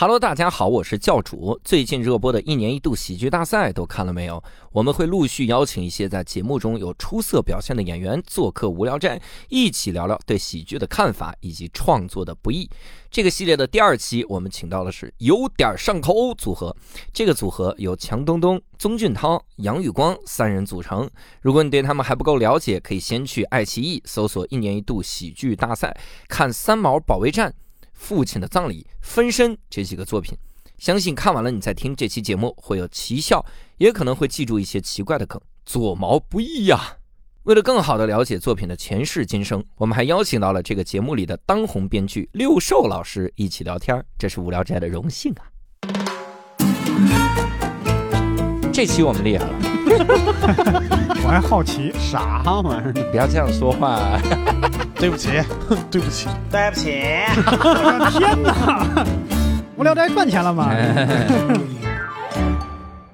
Hello，大家好，我是教主。最近热播的一年一度喜剧大赛都看了没有？我们会陆续邀请一些在节目中有出色表现的演员做客无聊斋，一起聊聊对喜剧的看法以及创作的不易。这个系列的第二期，我们请到的是有点上头组合。这个组合由强东东、宗俊涛、杨宇光三人组成。如果你对他们还不够了解，可以先去爱奇艺搜索“一年一度喜剧大赛”，看《三毛保卫战》。父亲的葬礼、分身这几个作品，相信看完了你再听这期节目会有奇效，也可能会记住一些奇怪的梗，左毛不易呀。为了更好的了解作品的前世今生，我们还邀请到了这个节目里的当红编剧六兽老师一起聊天，这是无聊斋的荣幸啊。这期我们厉害了，我还好奇啥玩意儿？不要这样说话。对不起，对不起，对不起！我的天哪！无聊斋赚钱了吗？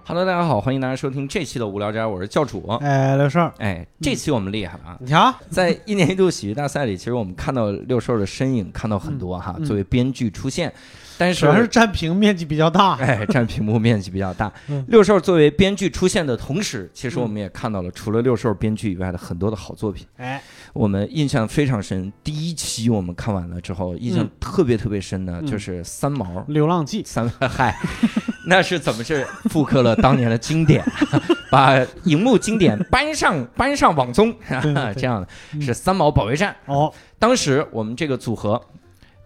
Hello，大家好，欢迎大家收听这期的无聊斋，我是教主。哎，六兽，哎，这期我们厉害了啊！你瞧，在一年一度喜剧大赛里，其实我们看到六兽的身影，看到很多哈，作为编剧出现。但是主要是占屏面积比较大，哎，占屏幕面积比较大。六兽作为编剧出现的同时，其实我们也看到了除了六兽编剧以外的很多的好作品。哎，我们印象非常深。第一期我们看完了之后，印象特别特别深的就是《三毛流浪记》。三嗨，那是怎么是复刻了当年的经典，把荧幕经典搬上搬上网综 这样的，是《三毛保卫战》。哦，当时我们这个组合。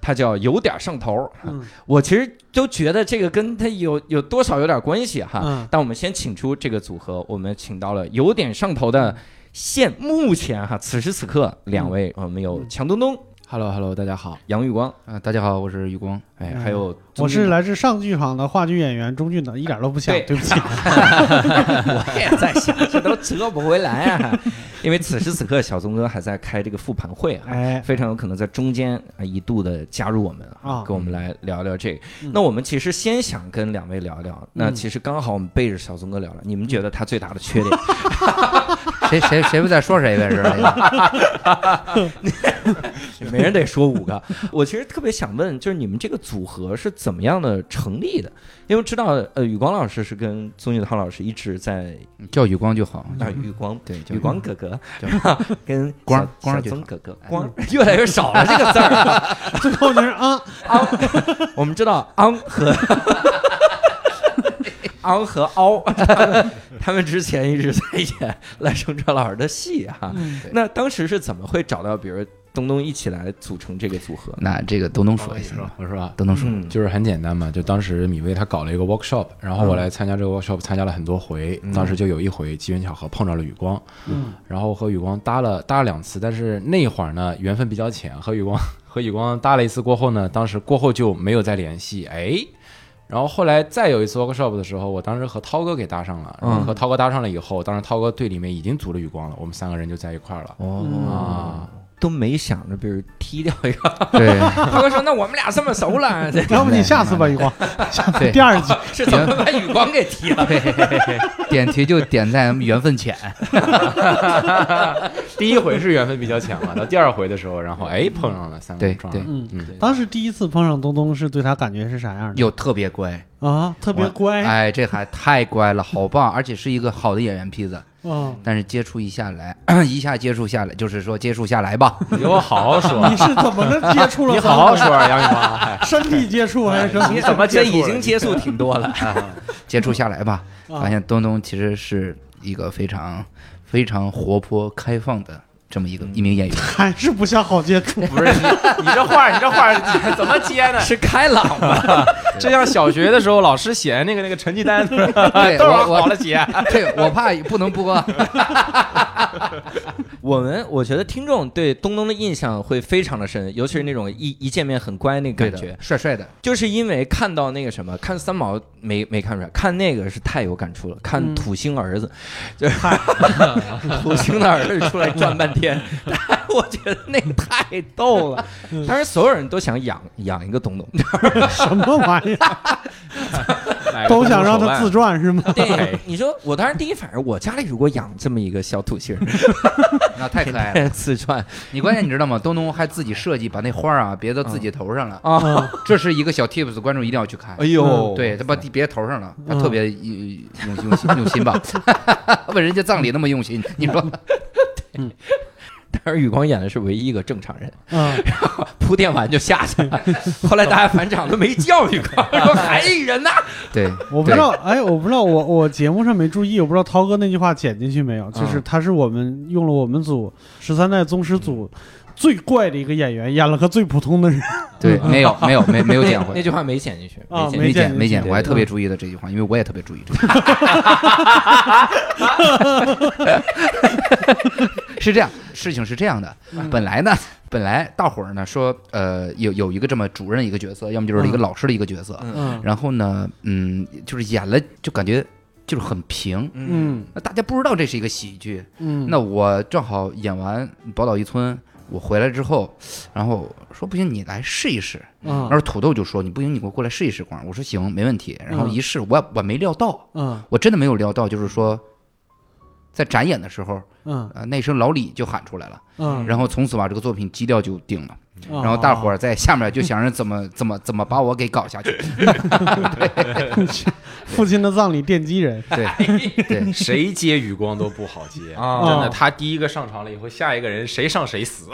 他叫有点上头，嗯。我其实都觉得这个跟他有有多少有点关系哈。但我们先请出这个组合，我们请到了有点上头的现目前哈此时此刻两位，我们有强东东。Hello，Hello，大家好，杨玉光。啊，大家好，我是玉光，哎，还有我是来自上剧场的话剧演员钟俊的，一点都不像，对。不起，我也在想，这都折不回来啊，因为此时此刻小宗哥还在开这个复盘会啊，哎，非常有可能在中间啊一度的加入我们啊，跟我们来聊聊这个。那我们其实先想跟两位聊聊，那其实刚好我们背着小宗哥聊聊，你们觉得他最大的缺点？谁谁谁不在说谁呗？是吧？没人得说五个。我其实特别想问，就是你们这个组合是怎么样的成立的？因为知道，呃，宇光老师是跟宗俊涛老师一直在叫宇光就好。叫，宇光对，宇光哥哥，跟光光宗哥哥，光越来越少了这个字儿，最后就是啊昂。我们知道昂和。昂和凹，他们之前一直在演赖声川老师的戏哈。那当时是怎么会找到，比如东东一起来组成这个组合？那这个东东说一下，我说吧？东东说，就是很简单嘛，就当时米薇他搞了一个 workshop，然后我来参加这个 workshop，参加了很多回，当时就有一回机缘巧合碰着了雨光，嗯，然后和雨光搭了搭了两次，但是那会儿呢缘分比较浅，和雨光 和雨光搭了一次过后呢，当时过后就没有再联系，哎。然后后来再有一次 workshop 的时候，我当时和涛哥给搭上了，然后和涛哥搭上了以后，当时涛哥队里面已经组了雨光了，我们三个人就在一块儿了。哦啊。都没想着，比如踢掉一个。对，他哥说：“那我们俩这么熟了，要不你下次吧，雨光，下次第二集是怎么把雨光给踢了？点题就点在缘分浅。第一回是缘分比较浅嘛，到第二回的时候，然后哎碰上了三个对对，嗯嗯。当时第一次碰上东东，是对他感觉是啥样的？又特别乖啊，特别乖。哎，这还太乖了，好棒，而且是一个好的演员坯子。嗯，但是接触一下来，一下接触下来，就是说接触下来吧。你给我好好说，你是怎么能接触了？你好好说，杨宇芳，身体接触还是？你怎么这已经接触挺多了？接触下来吧，发现东东其实是一个非常非常活泼开放的。这么一个一名演员，还是不像好接触。不是你，你这话，你这话怎么接呢？是开朗吗？这像小学的时候老师写那个那个成绩单，都我好了写。对，我怕不能播。我们我觉得听众对东东的印象会非常的深，尤其是那种一一见面很乖那感觉，帅帅的。就是因为看到那个什么，看三毛没没看出来，看那个是太有感触了。看土星儿子，就是土星的儿子出来转半天。天，我觉得那个太逗了。当时所有人都想养养一个东东，什么玩意儿？都想让他自传是吗？对，你说我当时第一反应，我家里如果养这么一个小土星，那太可爱了。四川你关键你知道吗？东东还自己设计把那花儿啊别到自己头上了，啊，嗯这是一个小 tips，观众一定要去看。哎呦，对他把地别头上了，他嗯特别用用用心用心吧，问人家葬礼那么用心，你说但是宇光演的是唯一一个正常人，嗯，铺垫完就下去了。后来大家返场都没叫宇光，说还一人呢。对，我不知道，哎，我不知道，我我节目上没注意，我不知道涛哥那句话剪进去没有，就是他是我们用了我们组十三代宗师组最怪的一个演员，演了个最普通的人。对，没有没有没没有剪回，那句话没剪进去，没剪没剪，我还特别注意的这句话，因为我也特别注意这句话。是这样，事情是这样的，本来呢，本来大伙儿呢说，呃，有有一个这么主任一个角色，要么就是一个老师的一个角色，嗯然后呢，嗯，就是演了就感觉就是很平，嗯那大家不知道这是一个喜剧，嗯，那我正好演完《宝岛一村》，我回来之后，然后说不行，你来试一试。嗯然后土豆就说你不行，你给我过来试一试光。我说行，没问题。然后嗯一试，我我没料到，嗯我真的没有料到，就是说，在展演的时候，嗯。呃，那声老李就喊出来了，嗯，然后从此把这个作品基调就定了。然然后大伙儿在下面就想着怎么怎么怎么把我给搞下去。父亲的葬礼奠基人，对 对，谁接雨光都不好接啊真的，他第一个上场了以后，下一个人谁上谁死。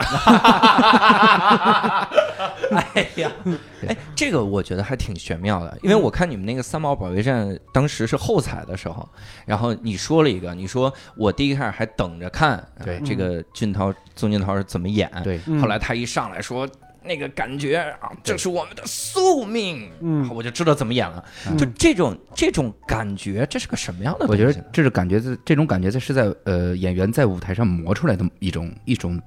哎呀，哎，这个我觉得还挺玄妙的，因为我看你们那个三毛保卫战当时是后采的时候，然后你说了一个，你说我第一开始还等着看，对呃这个俊涛宗俊涛是怎么演，对嗯后来他一上来说。那个感觉啊，这是我们的宿命，嗯。啊我就知道怎么演了。嗯。就这种这种感觉，这是个什么样的？我觉得这是感觉在这种感觉这是在呃演员在舞台上磨出来的一种一种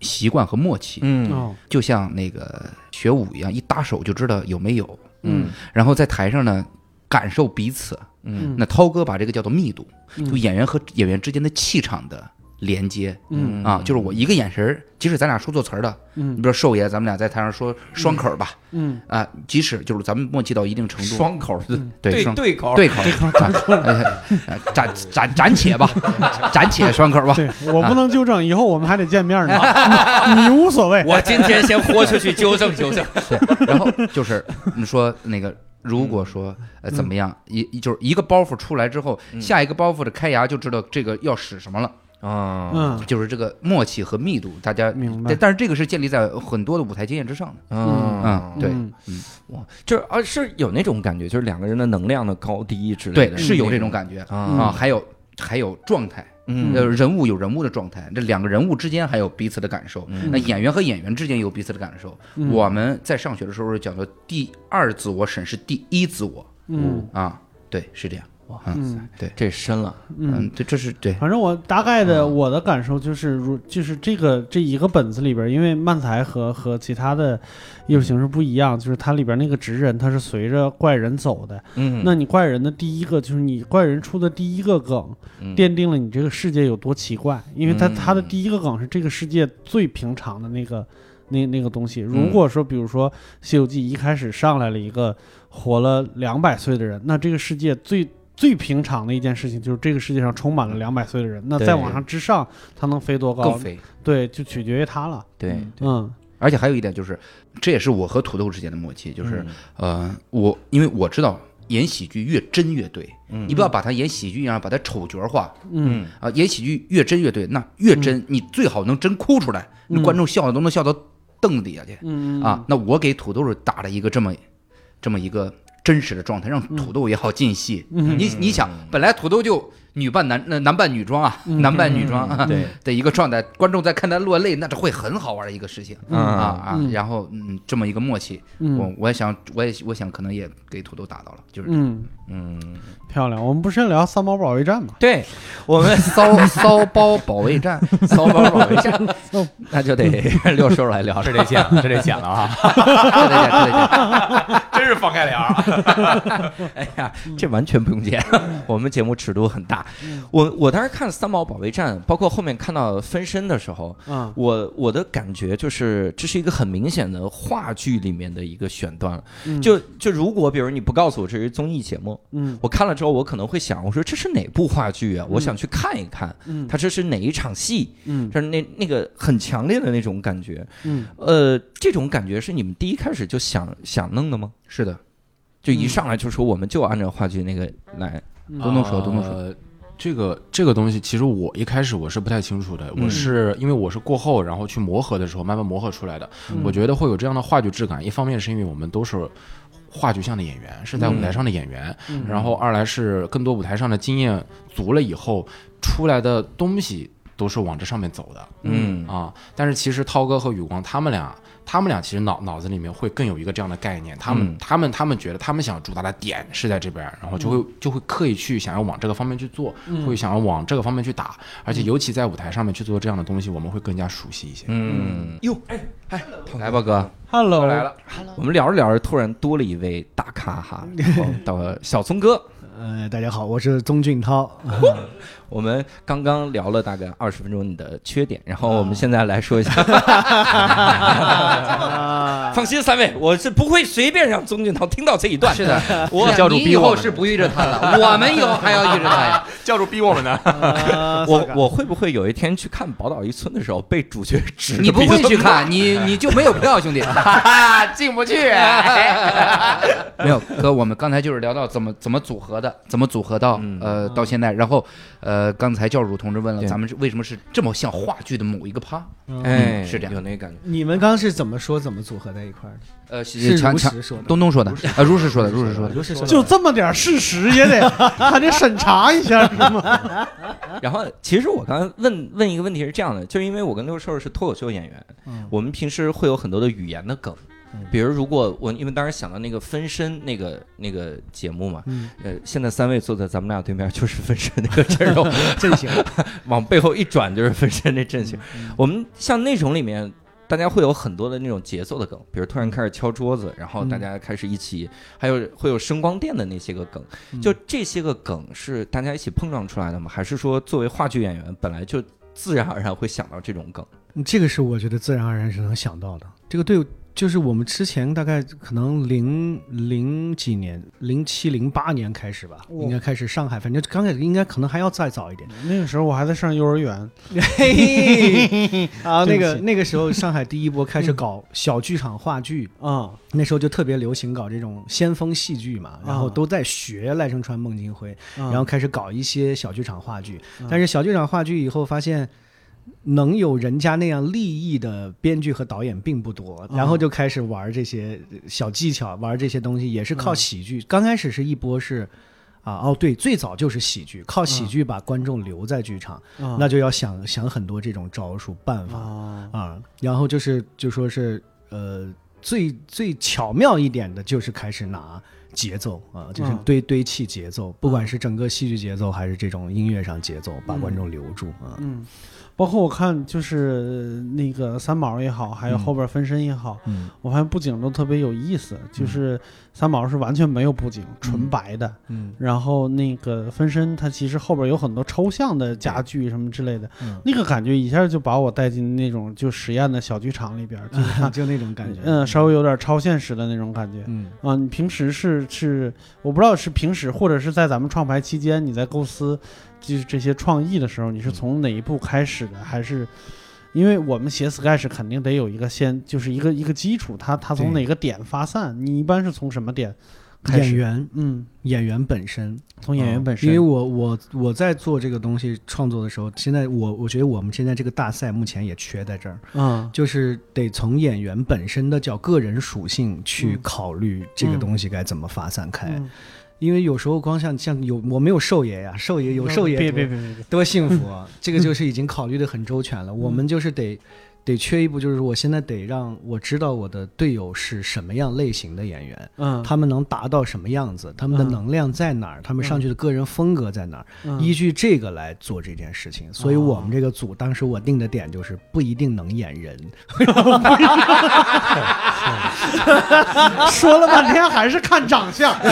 习惯和默契，嗯。哦。就像那个学舞一样，一搭手就知道有没有。嗯。然后在台上呢，感受彼此。嗯。那涛哥把这个叫做密度，嗯。就演员和演员之间的气场的连接嗯。啊，就是我一个眼神儿，即使咱俩说错词儿的，你嗯比如说寿爷，咱们俩在台上说双口儿吧，嗯。啊，即使就是咱们默契到一定程度，双口的对双对对口对口儿，啊呃暂暂暂且吧，暂且双口儿吧。对我不能纠正，以后我们还得见面呢，你你无所谓。我今天先豁出去纠正纠正。对，然后就是你说那个，如果说呃怎么样，一一就是一个包袱出来之后，下一个包袱的开牙就知道这个要使什么了，啊，嗯。就是这个默契和密度，大家明白。对但是这个是建立在很多的舞台经验之上的。嗯。嗯对。嗯。哇，就是啊，是有那种感觉，就是两个人的能量的高低之类的，对，是有这种感觉。啊啊，还有还有状态。嗯。呃，人物有人物的状态，这两个人物之间还有彼此的感受。嗯。那演员和演员之间有彼此的感受。嗯。我们在上学的时候讲的第二自我审视第一自我。嗯。啊，对，是这样。哇嗯这深了，嗯。嗯，对，这是对，反正我大概的嗯我的感受就是，如就是这个这一个本子里边，因为漫才和和其他的艺术形式不一样，就是它里边那个职人他是随着怪人走的。嗯。那你怪人的第一个就是你怪人出的第一个梗，嗯。奠定了你这个世界有多奇怪，因为他嗯。他的第一个梗是这个世界最平常的那个那那个东西。如果说比如说《西游记》一开始上来了一个活了两百岁的人，那这个世界最最平常的一件事情就是这个世界上充满了两百岁的人，那再往上之上，他能飞多高更？飞。对，就取决于他了。对，嗯而且还有一点就是，这也是我和土豆之间的默契，就是、呃，我因为我知道演喜剧越真越对，嗯你不要把它演喜剧一样把它丑角化嗯啊、演喜剧越真越对，那越真、你最好能真哭出来，那嗯观众笑的都能笑到凳子底下去、嗯啊。那我给土豆打了一个这么这么一个真实的状态，让土豆也好进戏。嗯。你你想，本来土豆就女扮男那男扮女装啊，嗯男扮女装、啊对 的一个状态，观众在看他落泪，那这会很好玩的一个事情。嗯啊啊嗯，然后嗯，这么一个默契，我嗯我也想，我也我想可能也给土豆打到了，就是嗯，嗯，漂亮。我们不是聊骚包保卫战吗？对我们 骚骚包保卫战，骚包保卫战，那就得六叔来聊这这得剪了，这得剪了啊！这得剪，这得讲，真是放开脸儿。哎呀，这完全不用剪，我们节目尺度很大。我我当时看《三毛保卫战》，包括后面看到分身的时候，嗯，我我的感觉就是这是一个很明显的话剧里面的一个选段。嗯就就如果比如你不告诉我这是综艺节目，嗯我看了之后，我可能会想，我说这是哪部话剧啊？我想去看一看，嗯它这是哪一场戏？嗯就是那那个很强烈的那种感觉。嗯呃，这种感觉是你们第一开始就想想弄的吗？是的，就一上来就说我们就按照话剧那个来，嗯东东说东东说呃这个这个东西，其实我一开始我是不太清楚的，嗯。我是因为我是过后，然后去磨合的时候慢慢磨合出来的。嗯。我觉得会有这样的话剧质感，一方面是因为我们都是话剧向的演员，是在舞台上的演员，嗯。然后二来是更多舞台上的经验足了以后出来的东西都是往这上面走的。嗯。啊，但是其实涛哥和宇光他们俩，他们俩其实脑脑子里面会更有一个这样的概念，他们、嗯。他们他们觉得他们想主打的点是在这边，然后就会、就会刻意去想要往这个方面去做，会想要往这个方面去打，而且尤其在舞台上面去做这样的东西，我们会更加熟悉一些。嗯，哟，哎哎，来吧哥，，Hello，来了，我们聊着聊着，突然多了一位大咖哈，然后到了小聪哥。呃，大家好，我是宗俊涛。我们刚刚聊了大概二十分钟你的缺点，然后我们现在来说一下。放心，三位，我是不会随便让宗俊涛听到这一段。是的，我教主你以逼我是不遇着他了，我们以后还要遇着他呀。教主逼我们呢，我我会不会有一天去看《宝岛一村》的时候被主角指你不会去看，你你就没有票，兄弟，进不去。没有哥，我们刚才就是聊到怎么怎么组合的，怎么组合到嗯呃到现在，然后呃刚才教主同志问了，咱们是为什么是这么像话剧的某一个趴？哎，是这样有那个感觉。你们刚刚是怎么说怎么组合在一块儿的？呃，是强强如实说的。东东说的，啊，如实说的，如实说的。如实说的就这么点事实也得还得审查一下是吗？然后，其实我刚刚问问一个问题是这样的，就因为我跟六兽是脱口秀演员，嗯我们平时会有很多的语言的梗，比如如果我因为当时想到那个分身那个那个节目嘛，嗯，呃，现在三位坐在咱们俩对面就是分身那个阵容，阵型。往背后一转就是分身那阵型。嗯我们像那种里面。大家会有很多的那种节奏的梗，比如突然开始敲桌子，然后大家开始一起，还有会有声光电的那些个梗，嗯就这些个梗是大家一起碰撞出来的吗？还是说作为话剧演员本来就自然而然会想到这种梗？嗯这个是我觉得自然而然是能想到的。这个对，就是我们之前大概可能零零几年，零七零八年开始吧，哇。应该开始上海，反正刚开始应该可能还要再早一点。那个时候我还在上幼儿园，嘿嘿 啊，那个那个时候上海第一波开始搞小剧场话剧，啊，那时候就特别流行搞这种先锋戏剧嘛，然后都在学赖声川、孟京辉，然然后开始搞一些小剧场话剧。嗯。但是小剧场话剧以后发现，能有人家那样立意的编剧和导演并不多，嗯然后就开始玩这些小技巧，玩这些东西也是靠嗯喜剧。刚开始是一波是。啊哦，对，最早就是喜剧，靠喜剧把观众留在剧场，啊那就要想想很多这种招数办法。啊啊，然后就是就说是呃最最巧妙一点的就是开始拿节奏啊，就是嗯堆堆砌节奏，不管是整个戏剧节奏还是这种音乐上节奏，把观众留住啊。嗯，包括我看就是那个三毛也好，还有嗯后边分身也好，嗯我发现布景都特别有意思，就是三毛是完全没有布景，纯白的。嗯然后那个分身，它其实后边有很多抽象的家具什么之类的，嗯，那个感觉一下就把我带进那种就实验的小剧场里边，就 就那种感觉。嗯，稍微有点超现实的那种感觉。嗯啊，你平时是是，我不知道是平时或者是在咱们创牌期间，你在构思就是这些创意的时候，你是从哪一步开始的？还是因为我们写 sketch 肯定得有一个先，就是一个一个基础，它它从哪个点发散？你一般是从什么点开始？演员嗯，演员本身，从演员本身，因为我我我在做这个东西创作的时候，现在我我觉得我们现在这个大赛目前也缺在这儿，嗯就是得从演员本身的叫个人属性去嗯考虑这个嗯东西该怎么发散开。嗯因为有时候光像像有我没有寿爷呀，寿爷有寿爷别别别别，多幸福啊！这个就是已经考虑的很周全了。我们就是得得缺一步，就是我现在得让我知道我的队友是什么样类型的演员，嗯，他们能达到什么样子，他们的嗯能量在哪儿，他们上去的个人风格在哪儿，嗯。依据这个来做这件事情。所以我们这个组当时我定的点就是不一定能演人，说了半天还是看长相。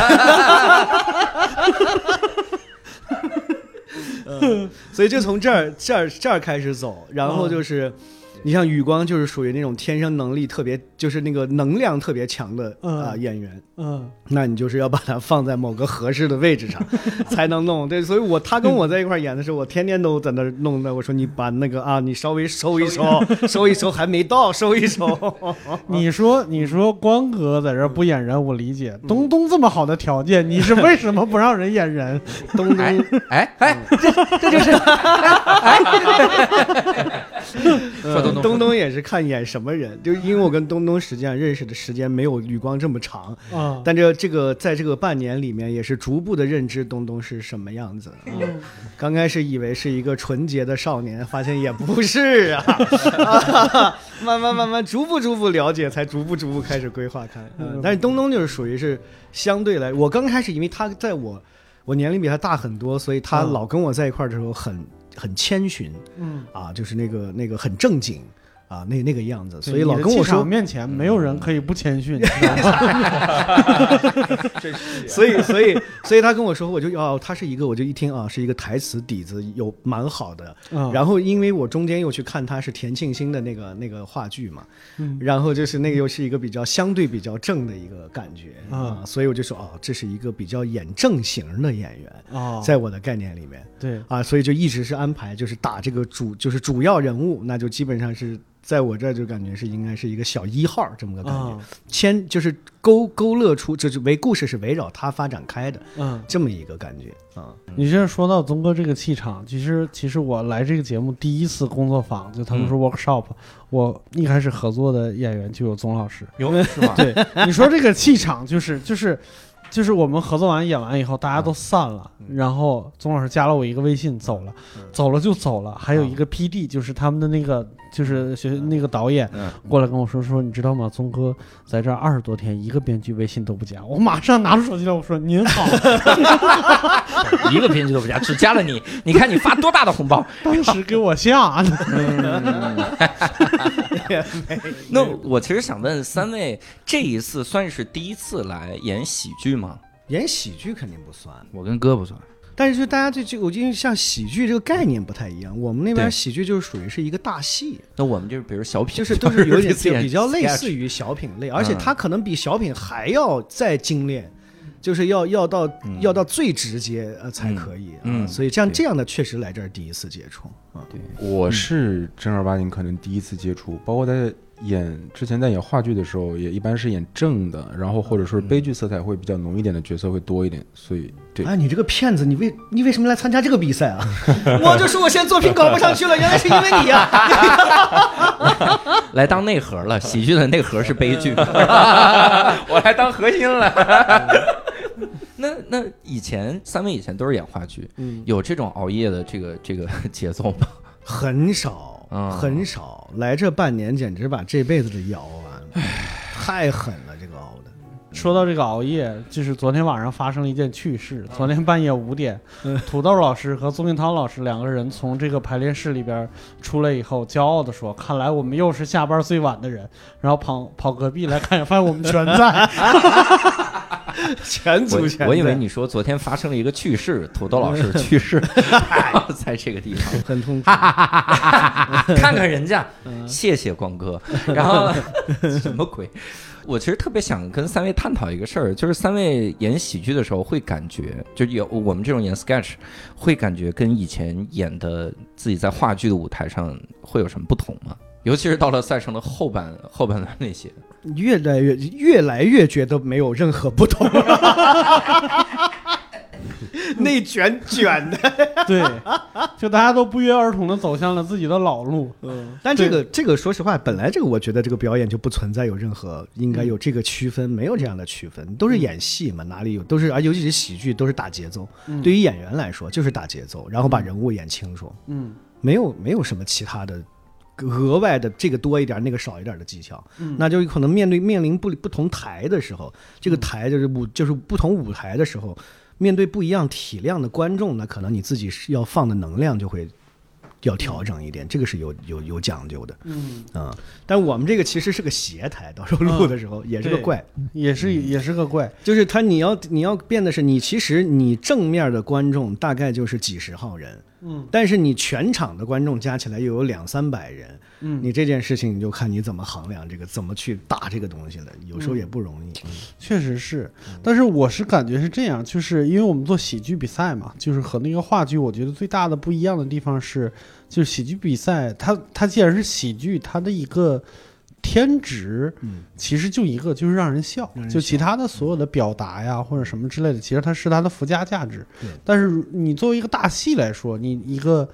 嗯所以就从这儿这儿这儿开始走，然后就是。你像宇光就是属于那种天生能力特别，就是那个能量特别强的啊、嗯演员，嗯那你就是要把它放在某个合适的位置上才能弄。对，所以我他跟我在一块儿演的时候，我天天都在那弄的。我说你把那个啊，你稍微收一收，收一收，还没到，收一收。你说你说光哥在这不演人，我理解。东东这么好的条件，你是为什么不让人演人？东哎东，哎哎，这这就是 说东东呃东。东也是看演什么人，就是因为我跟东东实际上认识的时间没有吕光这么长，啊，但这这个在这个半年里面，也是逐步的认知东东是什么样子。嗯。刚开始以为是一个纯洁的少年，发现也不是啊，啊 慢慢慢慢逐步逐步了解，才逐步逐步开始规划看。嗯，但是东东就是属于是相对来，我刚开始因为他在我我年龄比他大很多，所以他嗯。老跟我在一块儿的时候很很谦逊嗯，啊，就是那个那个很正经啊，那那个样子，所以老跟我说面前没有人可以不谦逊？所以，所以，所以他跟我说，我就哦，他是一个，我就一听啊，是一个台词底子有蛮好的。嗯。然后，因为我中间又去看他是田沁鑫的那个那个话剧嘛，嗯。然后就是那个又是一个比较相对比较正的一个感觉啊啊，所以我就说哦，这是一个比较演正型的演员，哦，在我的概念里面对，啊，所以就一直是安排就是打这个主就是主要人物，那就基本上是在我这儿就感觉是应该是一个小一号这么个感觉。啊，牵就是勾勾勒出，就是围故事是围绕他发展开的嗯。这么一个感觉啊。你这说到宗哥这个气场，其实其实我来这个节目第一次工作坊，就他们说 workshop，、我一开始合作的演员就有宗老师。有是吧？对，你说这个气场就是就是就是我们合作完演完以后，大家都散了，然后宗老师加了我一个微信走了，走了就走了。还有一个 PD，就是他们的那个就是学那个导演嗯，过来跟我说说，你知道吗？宗哥在这二十多天，一个编剧微信都不加。我马上拿出手机来，我说您好。一个编剧都不加，只加了你，你看你发多大的红包？当时给我吓的。那我其实想问三位，这一次算是第一次来演喜剧吗？演喜剧肯定不算，我跟哥不算，但是就大家对这个，我觉得像喜剧这个概念不太一样。我们那边喜剧就是属于是一个大戏，那我们就是比如小品，就是都是有点 比较类似于小品类，而且嗯它可能比小品还要再精炼。就是要要到嗯要到最直接呃才可以啊，嗯所以像对这样的确实来这儿第一次接触啊，对我是正儿八经可能第一次接触，包括在演之前在演话剧的时候，也一般是演正的，然后或者说是悲剧色彩会比较浓一点的角色会多一点，所以对。哎，你这个骗子，你为你为什么来参加这个比赛啊？我就说我现在作品搞不上去了，原来是因为你呀、来当内核了，喜剧的内核是悲剧。我来当核心了。那那以前三位以前都是演话剧，嗯，有这种熬夜的这个 这个节奏吗？很少，啊很少。来这半年，简直把这辈子的熬完了，太狠了，这个熬的。说到这个熬夜，就是昨天晚上发生了一件趣事。昨天半夜五点，土豆老师和宗明涛老师两个人从这个排练室里边出来以后，骄傲地说：“看来我们又是下班最晚的人。”然后跑跑隔壁来看，发现我们全在。全组全我我以为你说昨天发生了一个趣事，土豆老师去世，在这个地方。很痛苦。看看人家，嗯谢谢光哥。然后什么鬼？我其实特别想跟三位探讨一个事儿，就是三位演喜剧的时候会感觉，就有我们这种演 sketch 会感觉跟以前演的自己在话剧的舞台上会有什么不同吗？尤其是到了赛程的后半后半段那些，越来越越来越觉得没有任何不同，内卷卷的。对，就大家都不约而同的走向了自己的老路。嗯，但这个这个说实话，本来这个我觉得这个表演就不存在有任何应该有这个区分，没有这样的区分，都是演戏嘛，哪里有都是，啊尤其是喜剧都是打节奏。对于演员来说就是打节奏，然后把人物演清楚，嗯没有没有什么其他的。额外的这个多一点，那个少一点的技巧，嗯。那就可能面对面临不不同台的时候，这个台就是舞就是不同舞台的时候，面对不一样体量的观众，那可能你自己是要放的能量就会要调整一点，这个是有有有讲究的。嗯，啊、但我们这个其实是个斜台，到时候录的时候也是个对怪，也是也是个怪。就是他你要你要变的是你其实你正面的观众大概就是几十号人，嗯。但是你全场的观众加起来又有两三百人，嗯，你这件事情你就看你怎么衡量这个，怎么去打这个东西了，有时候也不容易。确实是，但是我是感觉是这样，就是因为我们做喜剧比赛嘛，就是和那个话剧，我觉得最大的不一样的地方是，就是喜剧比赛，它它既然是喜剧，它的一个天职嗯，其实就一个，就是让人笑就其他的所有的表达呀或者什么之类的，其实它是它的附加价值对。但是你作为一个大戏来说，你一个。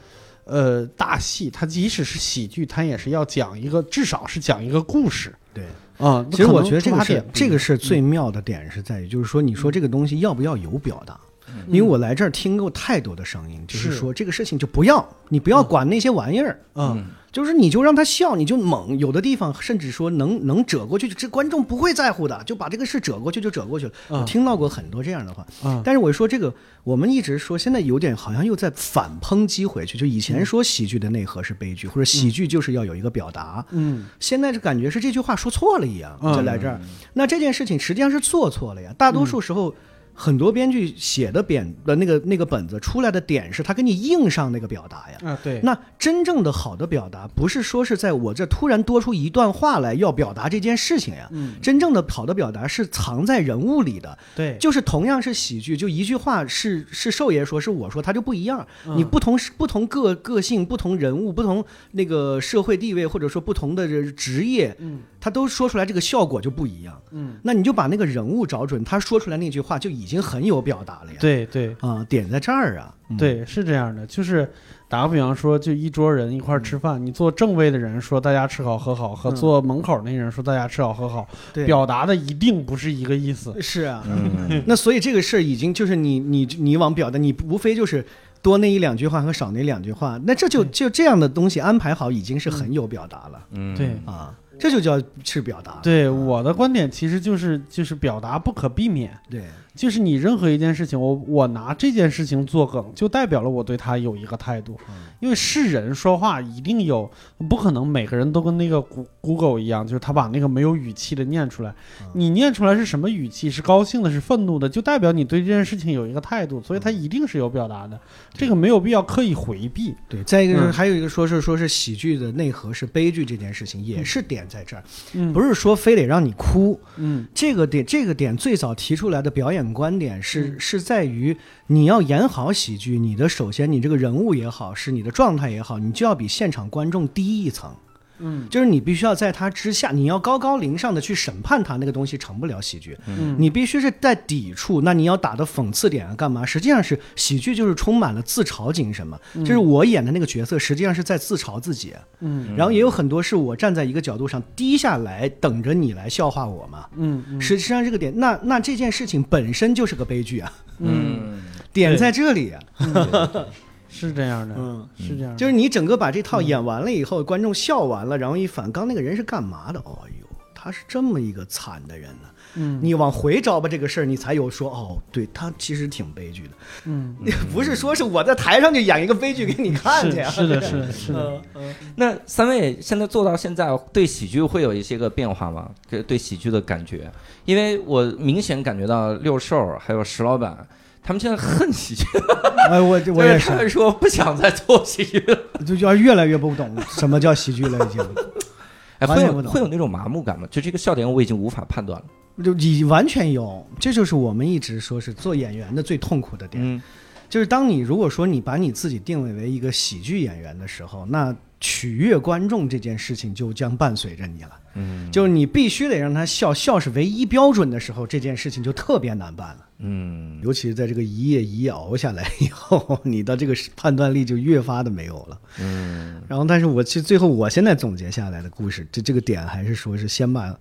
呃，大戏它即使是喜剧，它也是要讲一个，至少是讲一个故事对。啊。那其实我觉得这个点这个是最妙的点是在于，就是说你说这个东西要不要有表达？因为我来这儿听过太多的声音，就是是说这个事情就不要，你不要管那些玩意儿，嗯就是你就让他笑，你就猛，有的地方甚至说能能折过去，这观众不会在乎的，就把这个事折过去就折过去了。我嗯听到过很多这样的话，嗯。但是我说这个，我们一直说现在有点好像又在反抨击回去，就以前说喜剧的内核是悲剧，或者喜剧就是要有一个表达，嗯。现在就感觉是这句话说错了一样，嗯。就来这儿。那这件事情实际上是做错了呀。大多数时候，很多编剧写的扁的那个那个本子出来的点是他给你硬上那个表达呀。啊，对，那真正的好的表达，不是说是在我这突然多出一段话来要表达这件事情呀。嗯真正的好的表达是藏在人物里的，对，就是同样是喜剧，就一句话是是寿爷说，是我说，他就不一样。嗯你不同不同个个性、不同人物、不同那个社会地位，或者说不同的这职业，嗯他都说出来，这个效果就不一样。嗯，那你就把那个人物找准，他说出来那句话就已经很有表达了呀。对对。啊，点在这儿啊。嗯，对，是这样的，就是打个比方说，就一桌人一块儿吃饭，你坐正位的人说大家吃好喝好，和嗯。坐门口那人说大家吃好喝好，对，表达的一定不是一个意思。是啊。嗯，那所以这个事儿已经就是你你你往表达，你无非就是多那一两句话和少那两句话，那这就就这样的东西安排好，已经是很有表达了、嗯。对。啊，这就叫是表达。对我的观点其实就是就是表达不可避免，对，就是你任何一件事情，我我拿这件事情做梗，就代表了我对他有一个态度。因为是人说话一定有，不可能每个人都跟那个谷 Google 一样，就是他把那个没有语气的念出来。你念出来是什么语气？是高兴的，是愤怒的，就代表你对这件事情有一个态度，所以他一定是有表达的。这个没有必要刻意回避。对，再一个就是嗯还有一个说是说是喜剧的内核是悲剧这件事情，也是点在这儿，嗯，不是说非得让你哭。嗯这个点这个点最早提出来的表演观点是嗯是在于你要演好喜剧，你的首先你这个人物也好，是你的状态也好，你就要比现场观众低一层。嗯就是你必须要在他之下，你要高高临上的去审判他，那个东西成不了喜剧。嗯，你必须是在抵触，那你要打的讽刺点啊，干嘛？实际上是喜剧，就是充满了自嘲精神嘛。就是我演的那个角色，实际上是在自嘲自己。嗯然后也有很多是我站在一个角度上低下来，等着你来笑话我嘛。嗯嗯实际上这个点，那那这件事情本身就是个悲剧啊，嗯，点在这里啊。是这样的，嗯，是这样的，就是你整个把这套演完了以后，观众笑完了，然后一反，刚那个人是干嘛的？哦呦，他是这么一个惨的人呢。嗯你往回找吧，这个事儿你才有说哦，对他其实挺悲剧的。嗯，不是说是我在台上就演一个悲剧给你看去啊。是 是的，是的，是的。嗯嗯那三位现在做到现在，对喜剧会有一些个变化吗？对对喜剧的感觉，因为我明显感觉到六兽还有石老板。他们现在恨喜剧，哎，我我也是，他们说不想再做喜剧了。就要越来越不懂 什么叫喜剧了，已经。哎，会有会有那种麻木感吗？就这个笑点我已经无法判断了。就你完全有，这就是我们一直说是做演员的最痛苦的点，嗯就是当你如果说你把你自己定位为一个喜剧演员的时候，那取悦观众这件事情就将伴随着你了。嗯就是你必须得让他笑，笑是唯一标准的时候，这件事情就特别难办了。嗯尤其是在这个一夜一夜熬下来以后，你的这个判断力就越发的没有了。嗯然后，但是我其实最后我现在总结下来的故事，这这个点还是说是先把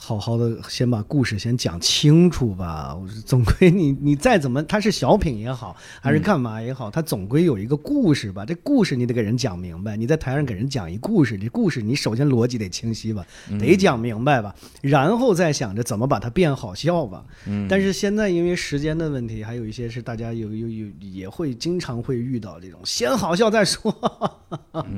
好好的先把故事先讲清楚吧。我说 总归你你再怎么，它是小品也好，还是干嘛也好，它总归有一个故事吧。这故事你得给人讲明白。你在台上给人讲一故事，这故事你首先逻辑得清晰吧，得讲明白吧，然后再想着怎么把它变好笑吧。嗯但是现在因为时间的问题，还有一些是大家有有有也会经常会遇到这种先好笑再说。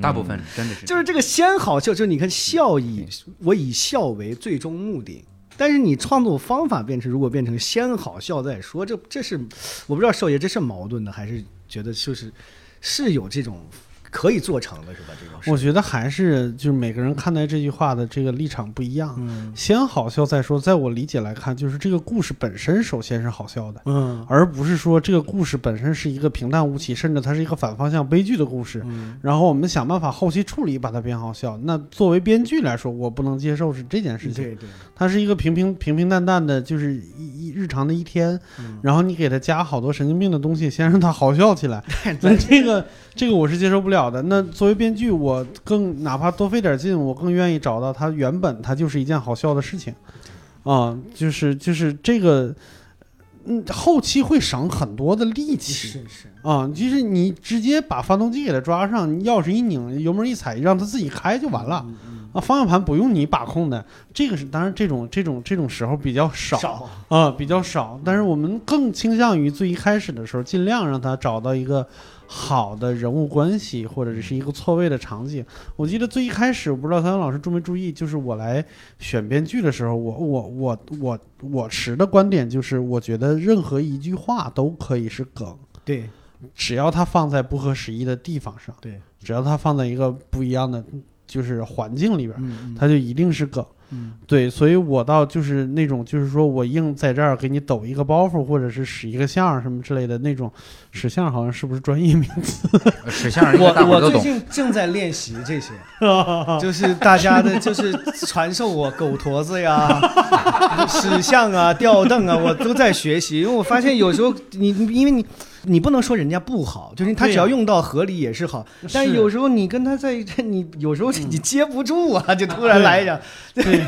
大部分真的是就是这个先好笑，就是你看笑以我以笑为最终目的，但是你创作方法变成如果变成先好笑再说，这这是我不知道少爷这是矛盾的，还是觉得就是是有这种可以做成的，是吧？这种事我觉得还是就是每个人看待这句话的这个立场不一样。嗯先好笑再说，在我理解来看，就是这个故事本身首先是好笑的，嗯而不是说这个故事本身是一个平淡无奇，甚至它是一个反方向悲剧的故事。嗯然后我们想办法后期处理，把它变好笑。那作为编剧来说，我不能接受是这件事情。对对，它是一个平平平平淡淡的，就是一一日常的一天，嗯然后你给它加好多神经病的东西，先让它好笑起来。那这个这个我是接受不了的。那作为编剧，我更哪怕多费点劲，我更愿意找到它原本它就是一件好笑的事情，啊，就是就是这个，嗯，后期会省很多的力气。是是，啊，就是你直接把发动机给它抓上，钥匙一拧，油门一踩，让它自己开就完了。啊，方向盘不用你把控的，这个是当然这种这种这种时候比较少少啊，比较少。但是我们更倾向于最一开始的时候，尽量让他找到一个好的人物关系，或者是一个错位的场景。我记得最一开始，我不知道谭老师注没注意，就是我来选编剧的时候，我我我我我持的观点就是，我觉得任何一句话都可以是梗，对只要它放在不合时宜的地方上，对，只要它放在一个不一样的就是环境里边。嗯它就一定是梗。嗯对，所以我倒就是那种，就是说我硬在这儿给你抖一个包袱，或者是使一个相什么之类的那种，使相好像是不是专业名词？使相我我最。近正在练习这些，就是大家的，就是传授我狗驼子呀、使相啊、吊凳啊，我都在学习。因为我发现有时候你你因为你你不能说人家不好，就是他只要用到合理也是好。但有时候你跟他在一起，你有时候你接不住啊，就突然来一下，对，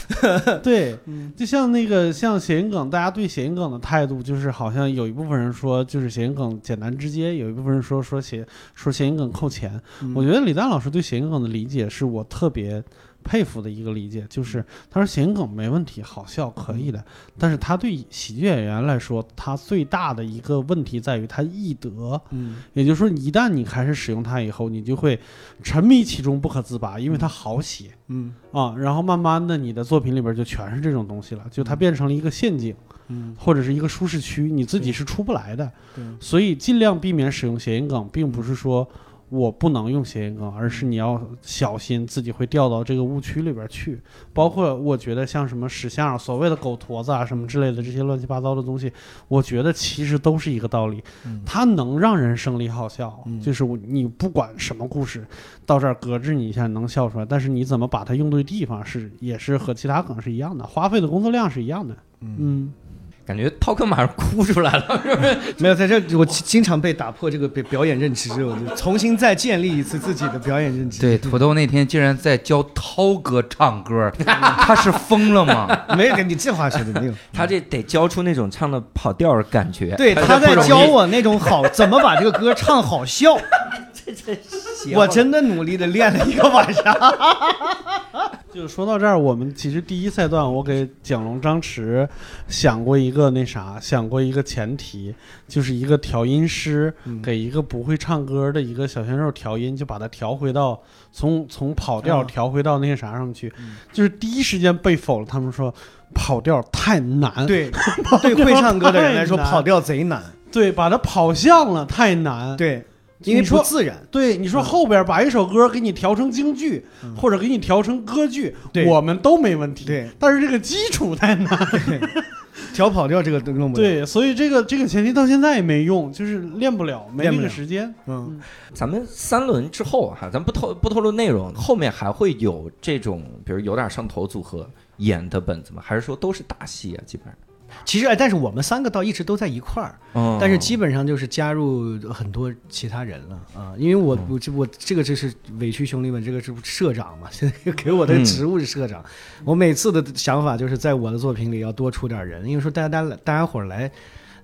对，就像那个像谐音梗，大家对谐音梗的态度就是好像有一部分人说就是谐音梗简单直接，有一部分人说说谐说谐音梗扣钱。我觉得李诞老师对谐音梗的理解是我特别。佩服的一个理解就是，他说谐音梗没问题，好笑可以的，但是他对喜剧演员来说，他最大的一个问题在于他易得，嗯。也就是说，一旦你开始使用它以后，你就会沉迷其中不可自拔，因为它好写。嗯。啊，然后慢慢的，你的作品里边就全是这种东西了，就它变成了一个陷阱，嗯，或者是一个舒适区，你自己是出不来的。对，所以尽量避免使用谐音梗，并不是说我不能用谐音梗，而是你要小心自己会掉到这个误区里边去。包括我觉得像什么石像、所谓的狗驼子啊什么之类的这些乱七八糟的东西，我觉得其实都是一个道理，嗯。它能让人生理好笑，嗯。就是我你不管什么故事，到这儿搁置你一下能笑出来，但是你怎么把它用对地方是也是和其他梗是一样的，花费的工作量是一样的。嗯，感觉涛哥马上哭出来了，是不是？没有在这，我经常被打破这个表表演认知，我就重新再建立一次自己的表演认知。对，土豆那天竟然在教涛哥唱歌，他是疯了吗？没有，你这话说的没有。他这得教出那种唱的跑调的感觉。对，他在教我那种好怎么把这个歌唱好笑。邪我真的努力的练了一个晚上。就说到这儿，我们其实第一赛段我给蒋龙、张弛想过一个那啥，想过一个前提，就是一个调音师嗯给一个不会唱歌的一个小鲜肉调音，就把它调回到从从跑调嗯调回到那个啥上去，嗯就是第一时间被否了。他们说跑调太难，对，对会唱歌的人来说，跑调贼难。对，把它跑向了太难。对，因为说不自然。对，你说嗯后边把一首歌给你调成京剧，嗯或者给你调成歌剧，对我们都没问题。对，但是这个基础太难。调跑调这个都弄不了。，对，所以这个这个前提到现在也没用，就是练不了，没那个时间。嗯，咱们三轮之后哈，咱不透不透露内容，后面还会有这种，比如有点上头组合演的本子吗？还是说都是大戏啊？基本上，其实哎，但是我们三个倒一直都在一块儿，嗯但是基本上就是加入很多其他人了啊，因为我我这我这个就是委屈兄弟们，这个是社长嘛，现 在给我的职务是社长，我每次的想法就是在我的作品里要多出点人，因为说大家大家大家伙儿来。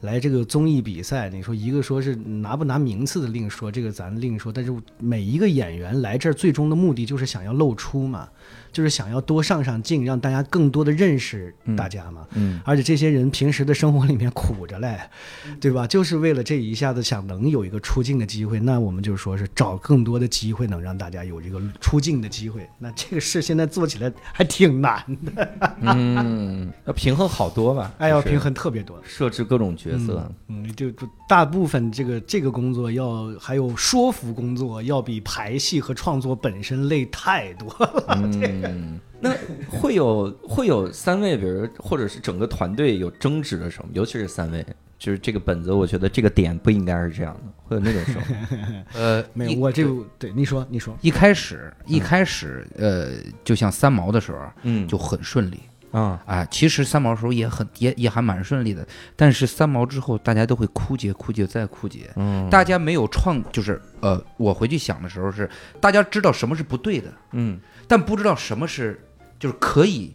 来这个综艺比赛，你说一个说是拿不拿名次的另说，这个咱另说。但是每一个演员来这儿最终的目的就是想要露出嘛，就是想要多上上镜，让大家更多的认识大家嘛。嗯而且这些人平时的生活里面苦着嘞，对吧？就是为了这一下子想能有一个出镜的机会，那我们就说是找更多的机会，能让大家有这个出镜的机会。那这个事现在做起来还挺难的，嗯，要平衡好多吧？哎，要平衡特别多。设置各种角角色。嗯，就就大部分这个这个工作要还有说服工作，要比排戏和创作本身累太多了。嗯，那会有会有三位，比如或者是整个团队有争执的时候，尤其是三位，就是这个本子，我觉得这个点不应该是这样的，会有那种时候。呃，没有，我这对你说，你说，一开始一开始呃，就像三毛的时候嗯，就很顺利啊，啊。其实三毛的时候也很也也还蛮顺利的，但是三毛之后大家都会枯竭、枯竭再枯竭。嗯，大家没有创，就是呃，我回去想的时候是，大家知道什么是不对的，嗯但不知道什么是就是可以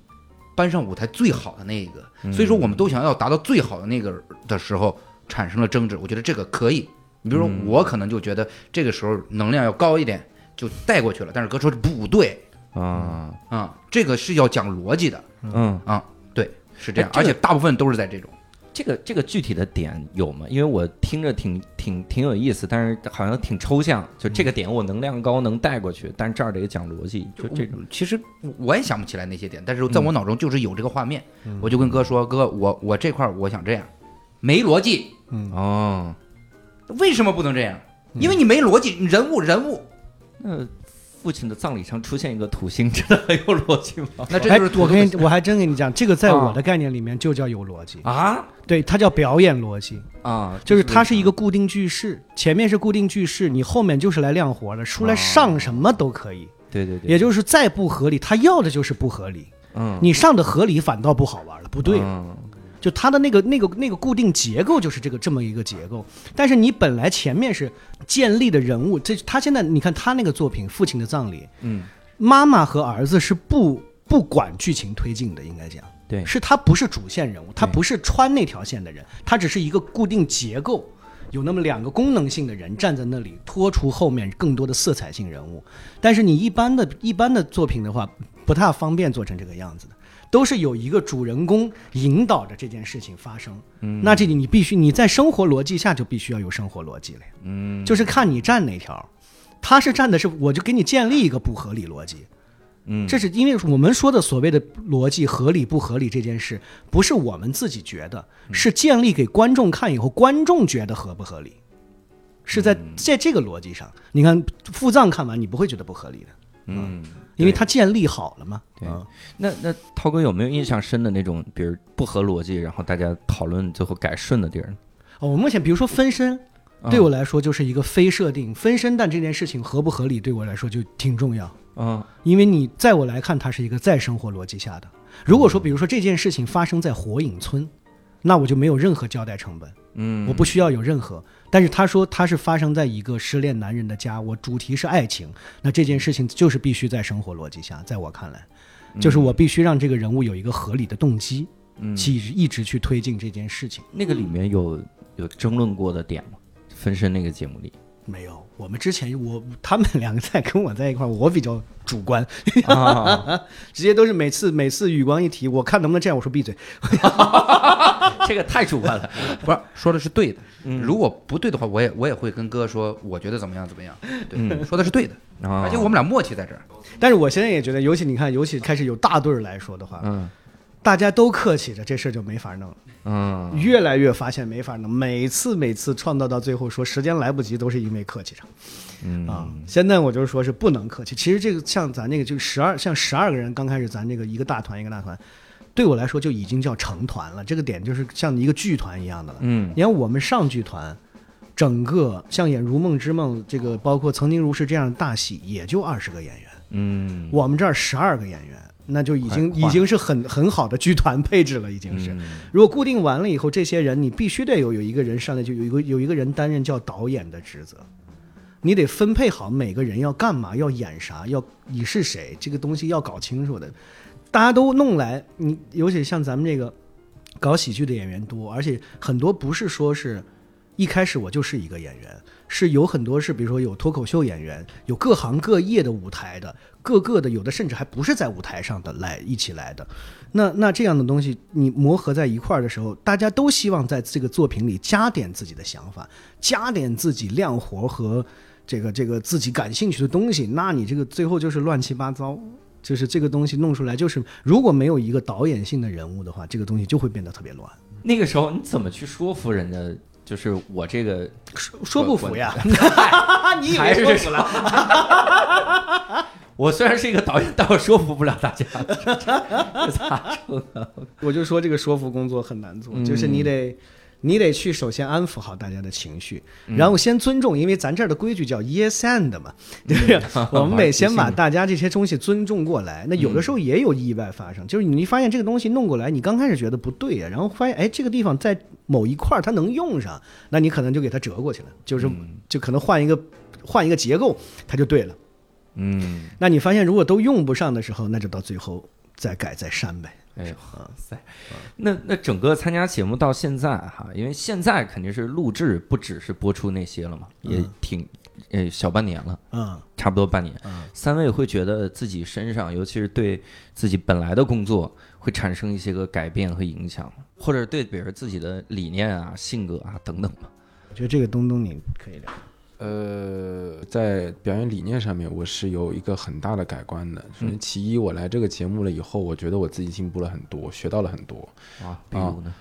搬上舞台最好的那一个。所以说，我们都想要达到最好的那个的时候，产生了争执。我觉得这个可以。你比如说，嗯我可能就觉得这个时候能量要高一点，就带过去了。但是哥说不对啊，啊、这个是要讲逻辑的嗯，啊、对，是这样而且大部分都是在这种。这个这个具体的点有吗？因为我听着挺挺挺有意思，但是好像挺抽象。就这个点我能量高能带过去，但是这儿得讲逻辑，就这种。其实我也想不起来那些点，但是在我脑中就是有这个画面，我就跟哥说：“哥，我我这块儿我想这样，没逻辑，嗯哦，为什么不能这样？因为你没逻辑，人物人物，那父亲的葬礼上出现一个土星，真的很有逻辑吗？那这哎就是，我跟你，我还真跟你讲，这个在啊我的概念里面就叫有逻辑，啊。对，它叫表演逻辑，啊，就是它是一个个固定句式，前面是固定句式，你后面就是来亮活的，出来上什么都可以，对对对，也就是再不合理，他要的就是不合理，嗯，你上的合理反倒不好玩了，不对。了。嗯就它的那个那个那个固定结构就是这个这么一个结构，但是你本来前面是建立的人物，这他现在你看他那个作品《父亲的葬礼》，嗯，妈妈和儿子是不不管剧情推进的，应该讲，对。是他不是主线人物，他不是穿那条线的人，他只是一个固定结构，有那么两个功能性的人站在那里，拖出后面更多的色彩性人物。但是你一般的一般的作品的话，不太方便做成这个样子的。都是有一个主人公引导着这件事情发生，嗯。那这里你必须你在生活逻辑下就必须要有生活逻辑了，嗯，就是看你站哪条，他是站的是我就给你建立一个不合理逻辑，嗯，这是因为我们说的所谓的逻辑合理不合理这件事，不是我们自己觉得，嗯。是建立给观众看以后，观众觉得合不合理，是在嗯。在这个逻辑上。你看腹藏看完，你不会觉得不合理的，嗯，因为它建立好了嘛。对嗯那那涛哥有没有印象深的那种，比如不合逻辑，然后大家讨论最后改顺的地儿呢？哦，我目前比如说分身，啊对我来说就是一个非设定分身，但这件事情合不合理对我来说就挺重要。啊，因为你在我来看，它是一个在生活逻辑下的。如果说，比如说这件事情发生在火影村，那我就没有任何交代成本，嗯，我不需要有任何。但是他说他是发生在一个失恋男人的家，我主题是爱情，那这件事情就是必须在生活逻辑下，在我看来，就是我必须让这个人物有一个合理的动机，嗯去一直去推进这件事情。那个里面有有争论过的点吗？分身那个节目里没有，我们之前我他们两个在跟我在一块儿，我比较主观，啊，直接都是每次每次雨光一提，我看能不能这样，我说闭嘴。这个太主观了。不是说的是对的。嗯如果不对的话，我也我也会跟哥说，我觉得怎么样怎么样。对，嗯说的是对的，啊而且我们俩默契在这儿。但是我现在也觉得，尤其你看，尤其开始有大队儿来说的话，嗯大家都客气着，这事儿就没法弄了。嗯，越来越发现没法弄，每次每次创造到最后说时间来不及，都是因为客气上嗯啊。现在我就是说是不能客气。其实这个像咱那个就十二，像十二个人，刚开始咱这个一个大团一个大团，对我来说就已经叫成团了。这个点就是像一个剧团一样的了。嗯你看我们上剧团，整个像演《如梦之梦》这个，包括《曾经如是》这样的大戏，也就二十个演员。嗯，我们这儿十二个演员，那就已经已经是很很好的剧团配置了，已经是。嗯如果固定完了以后，这些人你必须得有有一个人上来就有一个有一个人担任叫导演的职责，你得分配好每个人要干嘛，要演啥，要你是谁，这个东西要搞清楚的。大家都弄来，你尤其像咱们这个搞喜剧的演员多，而且很多不是说是一开始我就是一个演员，是有很多是比如说有脱口秀演员，有各行各业的舞台的，各个的有的甚至还不是在舞台上的来一起来的。那那这样的东西你磨合在一块儿的时候，大家都希望在这个作品里加点自己的想法，加点自己亮活和这个这个自己感兴趣的东西，那你这个最后就是乱七八糟。就是这个东西弄出来，就是如果没有一个导演性的人物的话，这个东西就会变得特别乱。那个时候你怎么去说服人家？就是我这个说说不服呀？你以还是为说服了？我虽然是一个导演，但我说服不了大家，这咋整啊？我就说这个说服工作很难做，嗯就是你得。你得去首先安抚好大家的情绪，嗯然后先尊重，因为咱这儿的规矩叫 yes and 嘛，对不对？我们得先把大家这些东西尊重过来。那有的时候也有意外发生，就是你发现这个东西弄过来，你刚开始觉得不对呀，然后发现哎这个地方在某一块儿它能用上，那你可能就给它折过去了，就是就可能换一个换一个结构，它就对了。嗯，那你发现如果都用不上的时候，那就到最后再改再删呗。哎呦哇塞，那那整个参加节目到现在哈，因为现在肯定是录制，不只是播出那些了嘛，也嗯挺呃小半年了，嗯。差不多半年。嗯，三位会觉得自己身上，尤其是对自己本来的工作，会产生一些个改变和影响，或者对比如自己的理念啊、性格啊等等吗？我觉得这个东东你可以聊。呃，在表演理念上面，我是有一个很大的改观的。首先，其一，我来这个节目了以后，我觉得我自己进步了很多，学到了很多。啊，比如呢？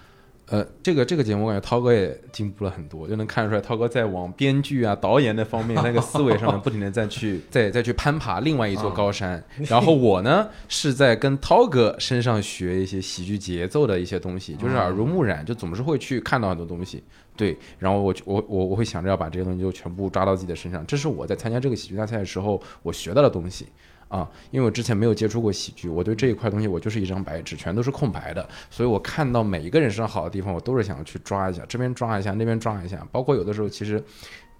呃，这个这个节目，我感觉涛哥也进步了很多，就能看出来涛哥在往编剧啊、导演那方面那个思维上面，不停的再去再再去攀爬另外一座高山。然后我呢，是在跟涛哥身上学一些喜剧节奏的一些东西，就是耳濡目染，就总是会去看到很多东西。对，然后我我我我会想着要把这些东西就全部抓到自己的身上，这是我在参加这个喜剧大赛的时候我学到的东西。啊，因为我之前没有接触过喜剧，我对这一块东西我就是一张白纸，全都是空白的，所以我看到每一个人身上好的地方，我都是想要去抓一下，这边抓一下，那边抓一下。包括有的时候，其实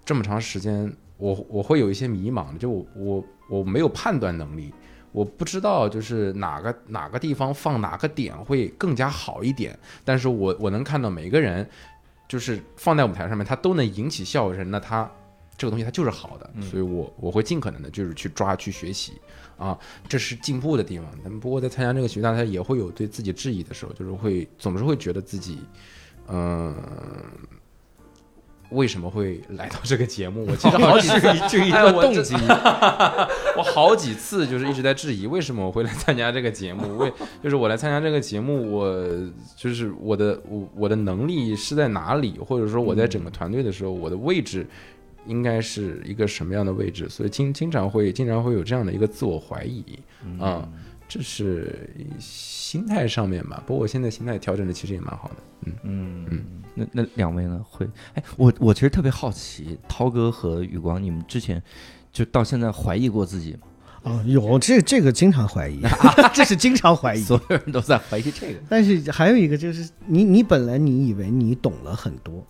这么长时间，我我会有一些迷茫，就我我我没有判断能力，我不知道就是哪个哪个地方放哪个点会更加好一点，但是我我能看到每个人就是放在舞台上面，他都能引起笑声，那他。这个东西它就是好的，所以我我会尽可能的就是去抓去学习啊，这是进步的地方。但不过在参加这个喜剧大赛也会有对自己质疑的时候，就是会总是会觉得自己，嗯、为什么会来到这个节目？我其实好几次 这一个动机，我好几次就是一直在质疑，为什么我会来参加这个节目？为就是我来参加这个节目，我就是我的我我的能力是在哪里，或者说我在整个团队的时候，我的位置应该是一个什么样的位置？所以经经常会经常会有这样的一个自我怀疑啊、这是心态上面吧。不过我现在心态调整的其实也蛮好的。嗯，嗯嗯，那那两位呢？会？哎，我我其实特别好奇，涛哥和宇光，你们之前就到现在怀疑过自己吗？哦，有这这个经常怀疑，这是经常怀疑。所有人都在怀疑这个。但是还有一个就是，你你本来你以为你懂了很多，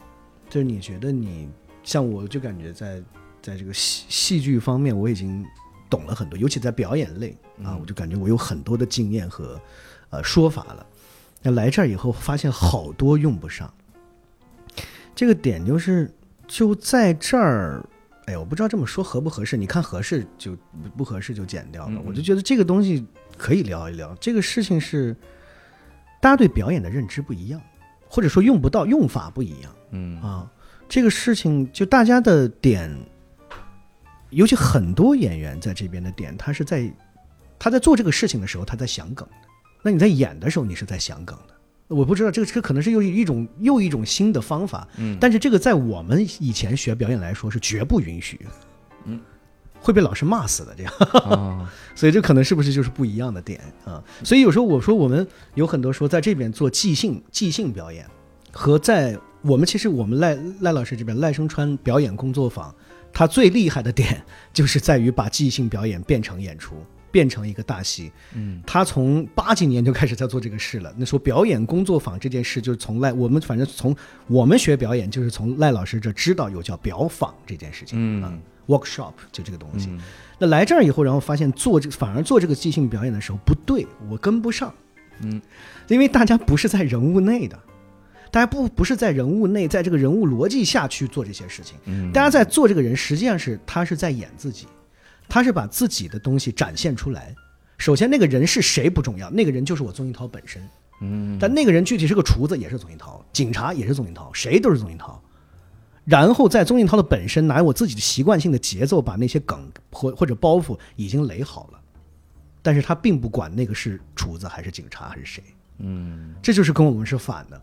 就是你觉得你像我就感觉在在这个戏戏剧方面我已经懂了很多，尤其在表演类啊，我就感觉我有很多的经验和呃说法了。那来这儿以后发现好多用不上，这个点就是就在这儿。哎，我不知道这么说合不合适，你看合适就不不合适就剪掉了。我就觉得这个东西可以聊一聊，这个事情是大家对表演的认知不一样，或者说用不到用法不一样嗯啊。这个事情就大家的点，尤其很多演员在这边的点，他是在他在做这个事情的时候，他在想梗的。那你在演的时候，你是在想梗的。我不知道这个这个可能是又一种又一种新的方法，嗯但是这个在我们以前学表演来说是绝不允许，嗯，会被老师骂死的这样。啊，所以这可能是不是就是不一样的点啊？所以有时候我说我们有很多说在这边做即兴即兴表演，和在我们其实我们赖赖老师这边赖声川表演工作坊，他最厉害的点就是在于把即兴表演变成演出。变成一个大戏，嗯他从八几年就开始在做这个事了。那说表演工作坊这件事，就是从赖我们反正从我们学表演，就是从赖老师这知道有叫表坊这件事情啊嗯，workshop 就这个东西。嗯那来这儿以后，然后发现做这个反而做这个即兴表演的时候不对，我跟不上，嗯，因为大家不是在人物内的，大家不不是在人物内，在这个人物逻辑下去做这些事情，嗯大家在做这个人，实际上是他是在演自己，他是把自己的东西展现出来。首先，那个人是谁不重要，那个人就是我宗一涛本身。嗯，但那个人具体是个厨子，也是宗一涛；警察也是宗一涛，谁都是宗一涛。然后在宗一涛的本身，拿我自己的习惯性的节奏，把那些梗或或者包袱已经垒好了，但是他并不管那个是厨子还是警察还是谁，嗯这就是跟我们是反的。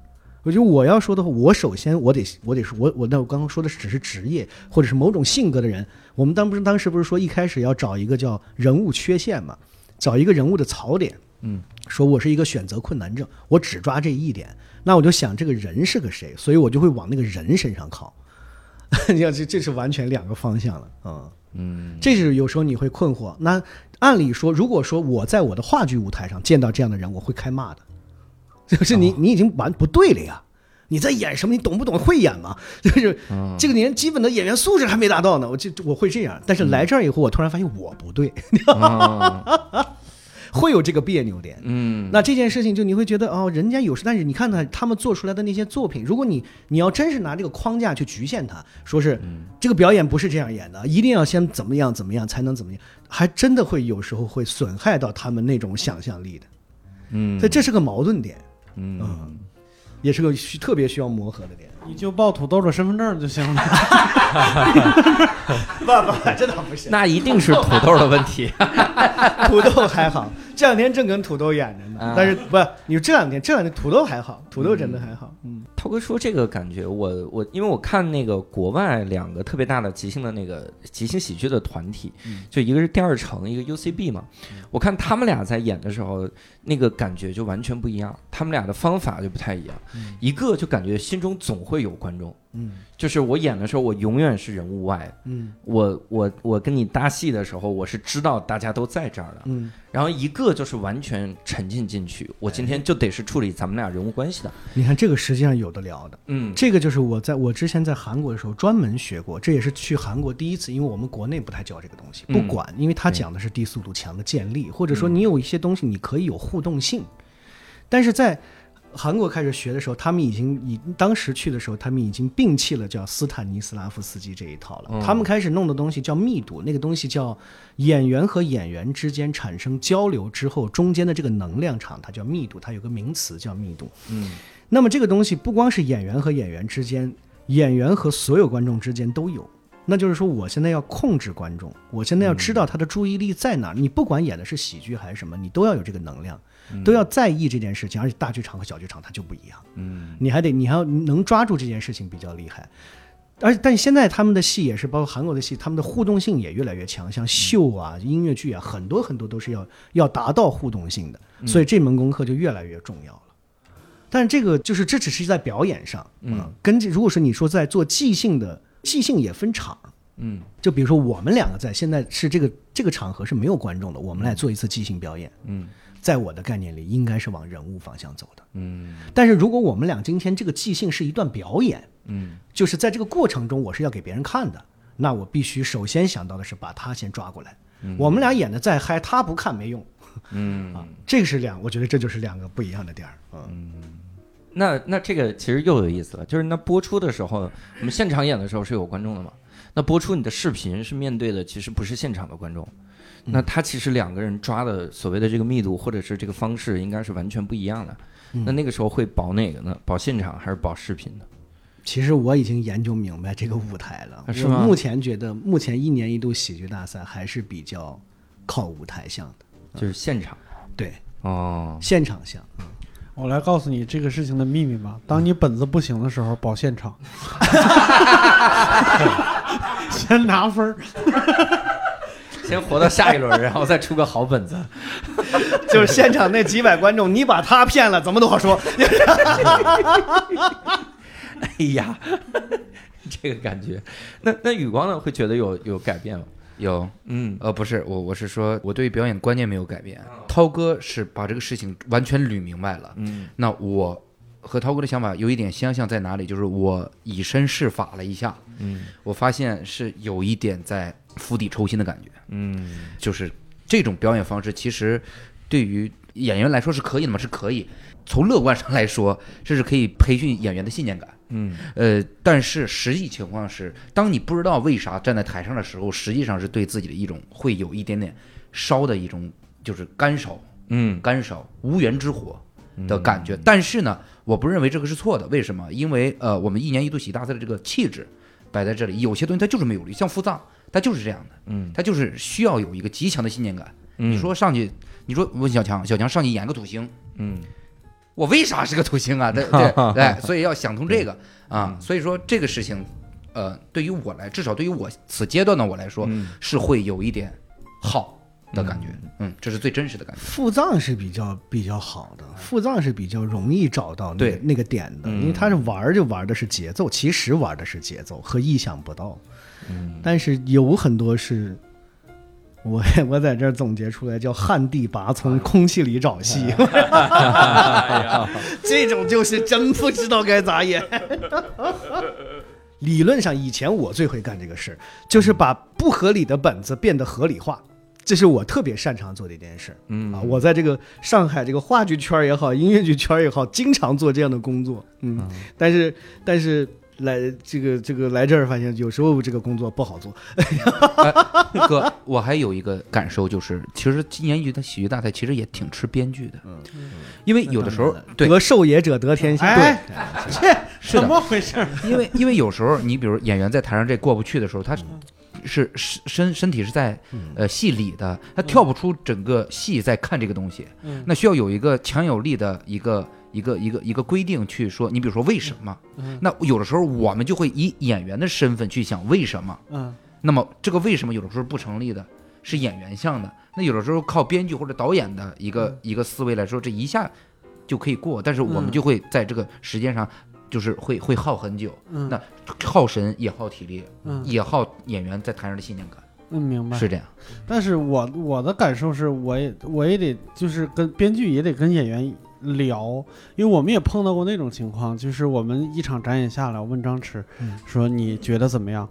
我觉得我要说的话，我首先我得我得说，我我那我刚刚说的只是职业或者是某种性格的人。我们当不是当时不是说一开始要找一个叫人物缺陷嘛，找一个人物的槽点。嗯，说我是一个选择困难症，我只抓这一点。那我就想这个人是个谁，所以我就会往那个人身上靠。你看，这这是完全两个方向了，嗯嗯，这是有时候你会困惑。那按理说，如果说我在我的话剧舞台上见到这样的人，我会开骂的，就是你你已经完不对了呀！你在演什么？你懂不懂？会演吗？就是这个连基本的演员素质还没达到呢，我就我会这样。但是来这儿以后，我突然发现我不对，会有这个别扭点。嗯，那这件事情就你会觉得哦，人家有时，但是你看看他们做出来的那些作品，如果你你要真是拿这个框架去局限他，说是这个表演不是这样演的，一定要先怎么样怎么样才能怎么样，还真的会有时候会损害到他们那种想象力的。嗯，所以这是个矛盾点，嗯嗯，也是个需特别需要磨合的点。你就报土豆的身份证就行了。不不，这倒不是，那一定是土豆的问题。土豆还好，这两天正跟土豆演着呢。啊但是不，你说这两天这两天土豆还好，土豆真的还好。嗯涛哥说这个感觉，我我因为我看那个国外两个特别大的即兴的那个即兴喜剧的团体，就一个是第二城，一个 UCB 嘛，我看他们俩在演的时候，那个感觉就完全不一样，他们俩的方法就不太一样，一个就感觉心中总会有观众，嗯。就是我演的时候，我永远是人物外，嗯。我我我跟你搭戏的时候，我是知道大家都在这儿的，嗯，然后一个就是完全沉浸进去，我今天就得是处理咱们俩人物关系的，你看这个实际上有的聊的。嗯。这个就是我在我之前在韩国的时候专门学过，这也是去韩国第一次，因为我们国内不太教这个东西，嗯不管，因为他讲的是低速度强的建立，或者说你有一些东西你可以有互动性，但是在韩国开始学的时候，他们已经以当时去的时候，他们已经摒弃了叫斯坦尼斯拉夫斯基这一套了，嗯他们开始弄的东西叫密度，那个东西叫演员和演员之间产生交流之后中间的这个能量场，它叫密度，它有个名词叫密度。嗯那么这个东西不光是演员和演员之间，演员和所有观众之间都有。那就是说，我现在要控制观众，我现在要知道他的注意力在哪儿。你不管演的是喜剧还是什么，你都要有这个能量，都要在意这件事情。而且大剧场和小剧场它就不一样，嗯。你还得你还要能抓住这件事情比较厉害。而但现在他们的戏也是，包括韩国的戏，他们的互动性也越来越强，像秀啊、音乐剧啊，很多很多都是要要达到互动性的，所以这门功课就越来越重要了。但是这个就是这只是在表演上，嗯，跟这如果说你说在做即兴的，即兴也分场，嗯。就比如说我们两个在现在是这个这个场合是没有观众的，我们来做一次即兴表演，嗯在我的概念里应该是往人物方向走的。嗯但是如果我们俩今天这个即兴是一段表演，嗯就是在这个过程中我是要给别人看的，那我必须首先想到的是把他先抓过来。嗯我们俩演的再嗨，他不看没用嗯 啊，这个是两，我觉得这就是两个不一样的点儿。嗯，那那这个其实又有意思了，就是那播出的时候，我们现场演的时候是有观众的嘛？那播出你的视频是面对的，其实不是现场的观众。那他其实两个人抓的所谓的这个密度或者是这个方式，应该是完全不一样的。那那个时候会保哪个呢？保现场还是保视频呢？其实我已经研究明白这个舞台了。啊是吗目前觉得，目前一年一度喜剧大赛还是比较靠舞台向的，就是现场对，哦，现场向。我来告诉你这个事情的秘密吧。当你本子不行的时候，保现场，先拿分儿。先活到下一轮，然后再出个好本子。就是现场那几百观众，你把他骗了，怎么都好说。哎呀，这个感觉。那那宇光呢？会觉得有有改变吗？有，嗯呃，不是我，我是说我对于表演观念没有改变。涛哥是把这个事情完全捋明白了。嗯那我和涛哥的想法有一点相像在哪里？就是我以身试法了一下，嗯我发现是有一点在釜底抽薪的感觉。嗯就是这种表演方式，其实对于演员来说是可以的嘛？是可以。从乐观上来说，这是可以培训演员的信念感。嗯呃，但是实际情况是，当你不知道为啥站在台上的时候，实际上是对自己的一种会有一点点烧的一种，就是干烧、嗯干烧、无源之火的感觉。但是呢，我不认为这个是错的。为什么？因为呃，我们一年一度喜剧大赛的这个气质摆在这里，有些东西它就是没有力，像腹脏，它就是这样的，嗯他就是需要有一个极强的信念感。嗯你说上去，你说问小强，小强上去演个土星，嗯我为啥是个土星啊？对 对对，所以要想通这个啊。所以说这个事情，呃，对于我来，至少对于我此阶段的我来说，嗯是会有一点好的感觉。嗯，这是最真实的感觉。腹脏是比较比较好的，腹脏是比较容易找到那对那个点的，嗯因为他是玩就玩的是节奏，其实玩的是节奏和意想不到。嗯。但是有很多是，我 我在这儿总结出来叫旱地拔葱，空气里找戏，这种就是真不知道该咋演。理论上，以前我最会干这个事儿，就是把不合理的本子变得合理化，这是我特别擅长做的一件事。嗯。啊，我在这个上海这个话剧圈也好，音乐剧圈也好，经常做这样的工作。嗯，但是但是来这个这个来这儿发现，有时候这个工作不好做。哎哥，我还有一个感受就是，其实今年一的喜剧大赛其实也挺吃编剧的，嗯，因为有的时候对得受也者得天下。哎，这怎么回事？因为因为有时候你比如演员在台上这过不去的时候，他是是身身体是在嗯。呃戏里的，他跳不出整个戏在看这个东西，嗯。那需要有一个强有力的一个一个一个一个规定去说，你比如说为什么？嗯。那有的时候我们就会以演员的身份去想为什么，嗯。那么这个为什么有的时候不成立的，是演员向的，那有的时候靠编剧或者导演的一个、一个思维来说，这一下就可以过，但是我们嗯。就会在这个时间上，就是会会耗很久，嗯那耗神也耗体力，嗯也耗演员在台上的信念感，嗯，明白。是这样。但是我我的感受是，我也我也得就是跟编剧也得跟演员聊，因为我们也碰到过那种情况，就是我们一场展演下来，我问张弛、嗯说你觉得怎么样？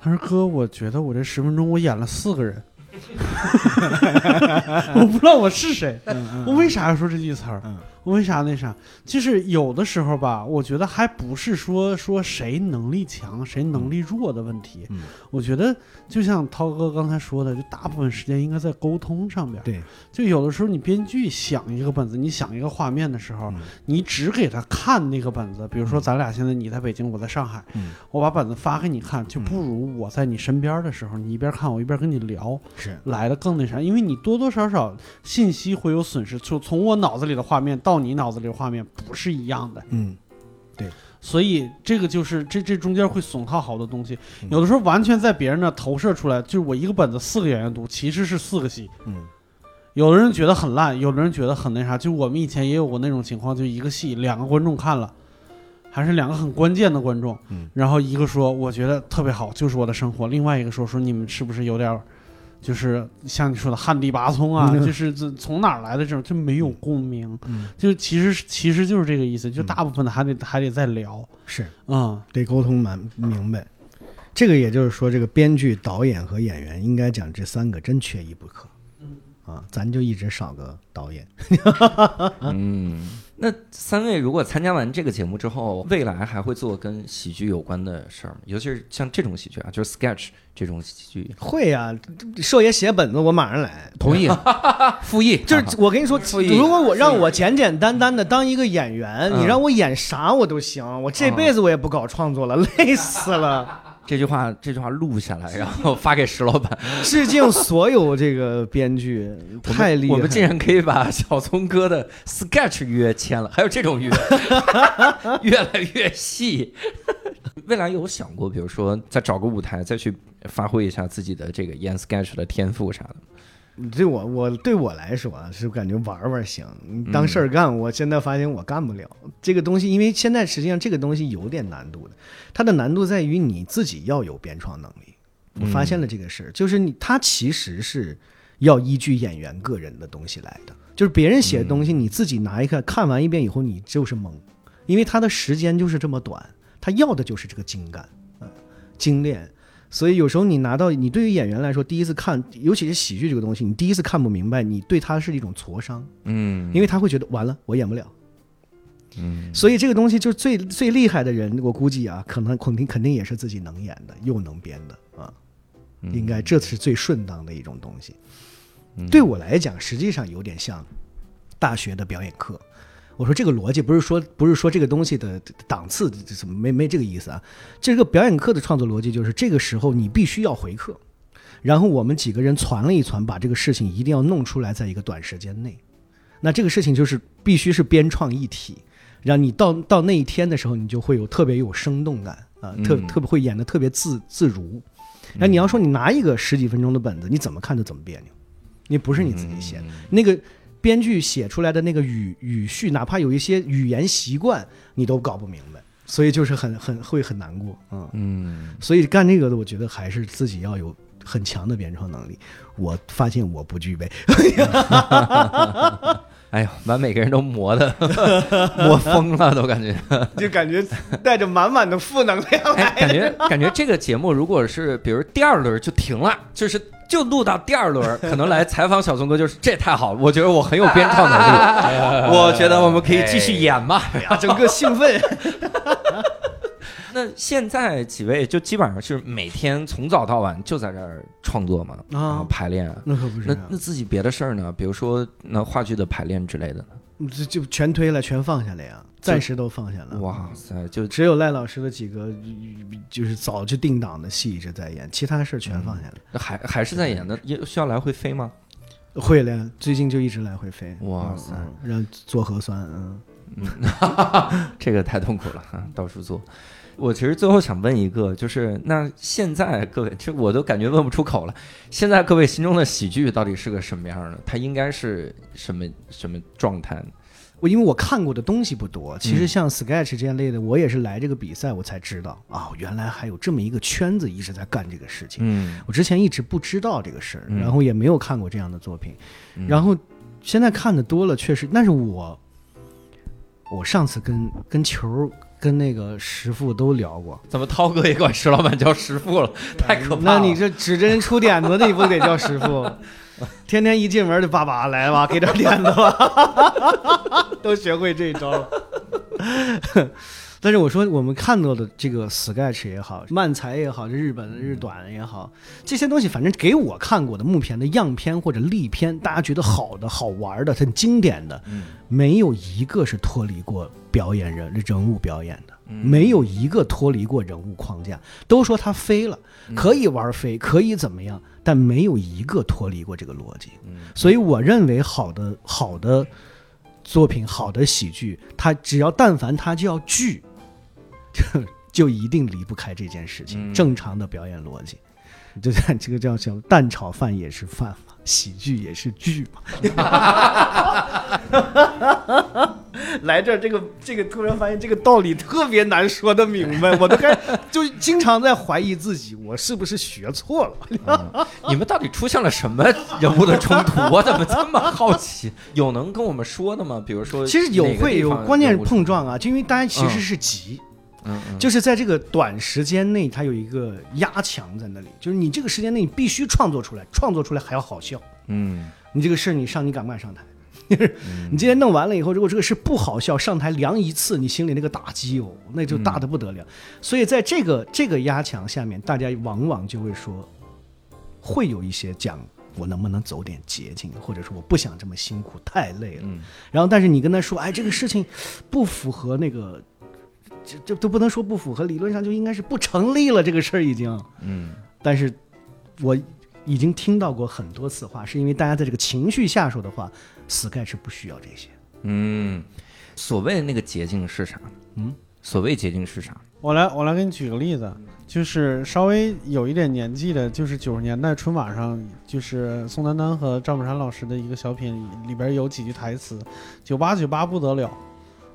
他说哥，我觉得我这十分钟我演了四个人，我不知道我是谁，我为啥要说这句词儿？为啥那啥？就是有的时候吧，我觉得还不是说说谁能力强谁能力弱的问题。嗯我觉得就像涛哥刚才说的，就大部分时间应该在沟通上边。对，就有的时候你编剧想一个本子，你想一个画面的时候，嗯你只给他看那个本子。比如说咱俩现在你在北京，我在上海，嗯我把本子发给你看，就不如我在你身边的时候，你一边看我一边跟你聊，是来的更那啥，因为你多多少少信息会有损失，就从我脑子里的画面到你脑子里的画面不是一样的，嗯对。所以这个就是这这中间会损耗好多东西，嗯。有的时候完全在别人那投射出来，就是我一个本子四个演员读，其实是四个戏。嗯。有的人觉得很烂，有的人觉得很那啥，就我们以前也有过那种情况，就一个戏两个观众看了，还是两个很关键的观众，嗯。然后一个说我觉得特别好，就是我的生活，另外一个说说你们是不是有点儿，就是像你说的旱地拔葱啊，嗯。就是这从哪儿来的这种就没有共鸣，嗯。就其实其实就是这个意思，就嗯。大部分的还得还得再聊，是。啊得沟通蛮明白。这个也就是说，这个编剧、导演和演员应该讲这三个真缺一不可。啊，咱就一直少个导演。嗯，那三位如果参加完这个节目之后，未来还会做跟喜剧有关的事儿吗？尤其是像这种喜剧啊，就是 sketch 这种喜剧。会呀、寿爷写本子，我马上来。同意，复议，就是我跟你说，如果我让我简简单单的当一个演员，嗯你让我演啥我都行。我这辈子我也不搞创作了，累死了。这句话，这句话录下来，然后发给石老板。致敬所有这个编剧，太厉害了。我们竟然可以把小聪哥的 sketch 约签了，还有这种约，越来越细。未来有想过，比如说再找个舞台，再去发挥一下自己的这个演 sketch 的天赋啥的。对我我对我来说啊，是感觉玩玩行，当事儿干。我现在发现我干不了这个东西，因为现在实际上这个东西有点难度的，它的难度在于你自己要有编创能力。我发现了这个事儿，就是你它其实是要依据演员个人的东西来的，就是别人写的东西，你自己拿一看，看完一遍以后你就是懵，因为它的时间就是这么短，他要的就是这个精干，嗯，精炼。所以有时候你拿到你对于演员来说，第一次看，尤其是喜剧这个东西，你第一次看不明白，你对他是一种挫伤，嗯因为他会觉得完了，我演不了。嗯所以这个东西就是最最厉害的人，我估计啊，可能肯定肯定也是自己能演的，又能编的啊，应该这是最顺当的一种东西。对我来讲，实际上有点像大学的表演课。我说这个逻辑不是说不是说这个东西的档次怎么没没这个意思啊？这个表演课的创作逻辑就是这个时候你必须要回课，然后我们几个人攒了一攒，把这个事情一定要弄出来，在一个短时间内。那这个事情就是必须是编创一体，让你到到那一天的时候，你就会有特别有生动感啊，特嗯特别会演的特别自自如。那你要说你拿一个十几分钟的本子，你怎么看都怎么别扭，你不是你自己写的，那个编剧写出来的那个语语序，哪怕有一些语言习惯，你都搞不明白，所以就是很很会很难过，嗯。嗯，所以干这个的，我觉得还是自己要有很强的编创能力。我发现我不具备，哎呦，把每个人都磨的 磨疯了，都感觉。就感觉带着满满的负能量哎，感觉感觉这个节目如果是比如第二轮就停了，就是就录到第二轮，可能来采访小松哥就是这太好了，我觉得我很有编创能力，我觉得我们可以继续演嘛。整个兴奋。那现在几位就基本上是每天从早到晚就在这儿创作嘛，然后排练。那可不是那啊，那自己别的事儿呢？比如说那话剧的排练之类的呢？这就全推了，全放下了呀，暂时都放下了。哇塞，就只有赖老师的几个就是早就定档的戏一直在演，其他事儿全放下了。还还是在演的，也需要来回飞吗？会了，最近就一直来回飞。哇塞让做核酸，嗯，这个太痛苦了哈，到处做。我其实最后想问一个，就是那现在各位，这我都感觉问不出口了。现在各位心中的喜剧到底是个什么样的？它应该是什么什么状态？我因为我看过的东西不多，其实嗯像 Sketch 这样类的，我也是来这个比赛我才知道啊、原来还有这么一个圈子一直在干这个事情。嗯，我之前一直不知道这个事儿，嗯然后也没有看过这样的作品，嗯然后现在看的多了，确实，但是我我上次跟跟球儿跟那个师傅都聊过，怎么涛哥也管石老板叫师傅了？太可怕了！那你这指着人出点子的，你不得叫师傅？天天一进门就爸爸来吧，给点点子吧，都学会这一招了。但是我说，我们看到的这个 sketch 也好，漫才也好，这日本的日短也好，这些东西，反正给我看过的木片的样片或者例片，大家觉得好的、好玩的、很经典的，没有一个是脱离过表演人人物表演的，没有一个脱离过人物框架。都说他飞了，可以玩飞，可以怎么样，但没有一个脱离过这个逻辑。所以我认为好的好的作品，好的喜剧，它只要但凡它叫剧，就 就一定离不开这件事情，嗯正常的表演逻辑。就像这个叫叫蛋炒饭也是饭嘛，喜剧也是剧嘛。来这儿，这个这个突然发现这个道理特别难说得明白，我都开就经常在怀疑自己，我是不是学错了？你们到底出现了什么人物的冲突？我怎么这么好奇？有能跟我们说的吗？比如说，其实有会有，关键是碰撞啊，就因为大家其实嗯是急，嗯嗯，就是在这个短时间内，它有一个压强在那里，就是你这个时间内你必须创作出来，创作出来还要好笑。嗯，你这个事儿你上你敢不敢上台？你今天弄完了以后，如果这个事不好笑，上台量一次，你心里那个打击哦，那就大的不得了。所以在这个这个压强下面，大家往往就会说，会有一些讲我能不能走点捷径，或者说我不想这么辛苦，太累了。嗯然后但是你跟他说，哎，这个事情不符合那个，这这都不能说不符合，理论上就应该是不成立了，这个事儿已经。嗯但是我已经听到过很多次话，是因为大家在这个情绪下说的话，sketch 不需要这些。嗯，所谓的那个捷径是啥？嗯，所谓捷径是啥？我来，我来给你举个例子，就是稍微有一点年纪的，就是九十年代春晚上，就是宋丹丹和赵本山老师的一个小品，里边有几句台词：“九八九八不得了，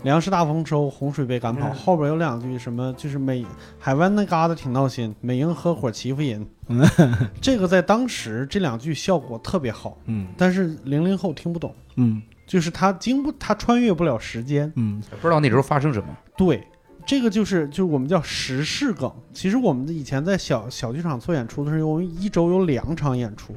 粮食大丰收，洪水被赶跑。嗯后边有两句什么，就是美海湾那嘎达挺闹心，美英合伙欺负人。这个在当时这两句效果特别好，嗯但是零零后听不懂，嗯就是他经不他穿越不了时间。嗯不知道那时候发生什么。对，这个就是就是我们叫时事梗。其实我们以前在小小剧场做演出的时候，我们一周有两场演出。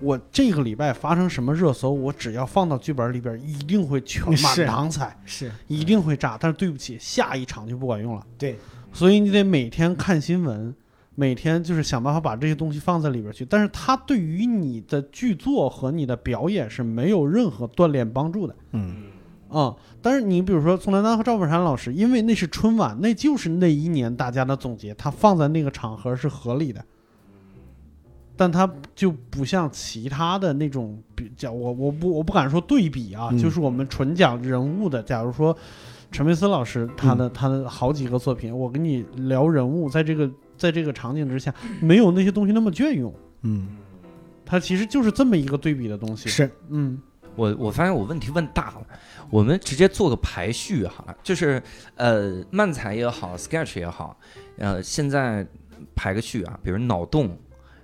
我这个礼拜发生什么热搜，我只要放到剧本里边，一定会全是满堂彩，是一定会炸。但是对不起，下一场就不管用了。对，所以你得每天看新闻，每天就是想办法把这些东西放在里边去。但是它对于你的剧作和你的表演是没有任何锻炼帮助的。嗯啊、但是你比如说宋丹丹和赵本山老师，因为那是春晚，那就是那一年大家的总结，他放在那个场合是合理的。但它就不像其他的那种比较，我我不我不敢说对比啊，嗯就是我们纯讲人物的。假如说陈佩斯老师他的、他的好几个作品，我跟你聊人物，在这个在这个场景之下，没有那些东西那么隽永。嗯，它其实就是这么一个对比的东西。是，嗯我我发现我问题问大了，我们直接做个排序好了，就是呃漫才也好，sketch 也好，呃现在排个序啊，比如脑洞，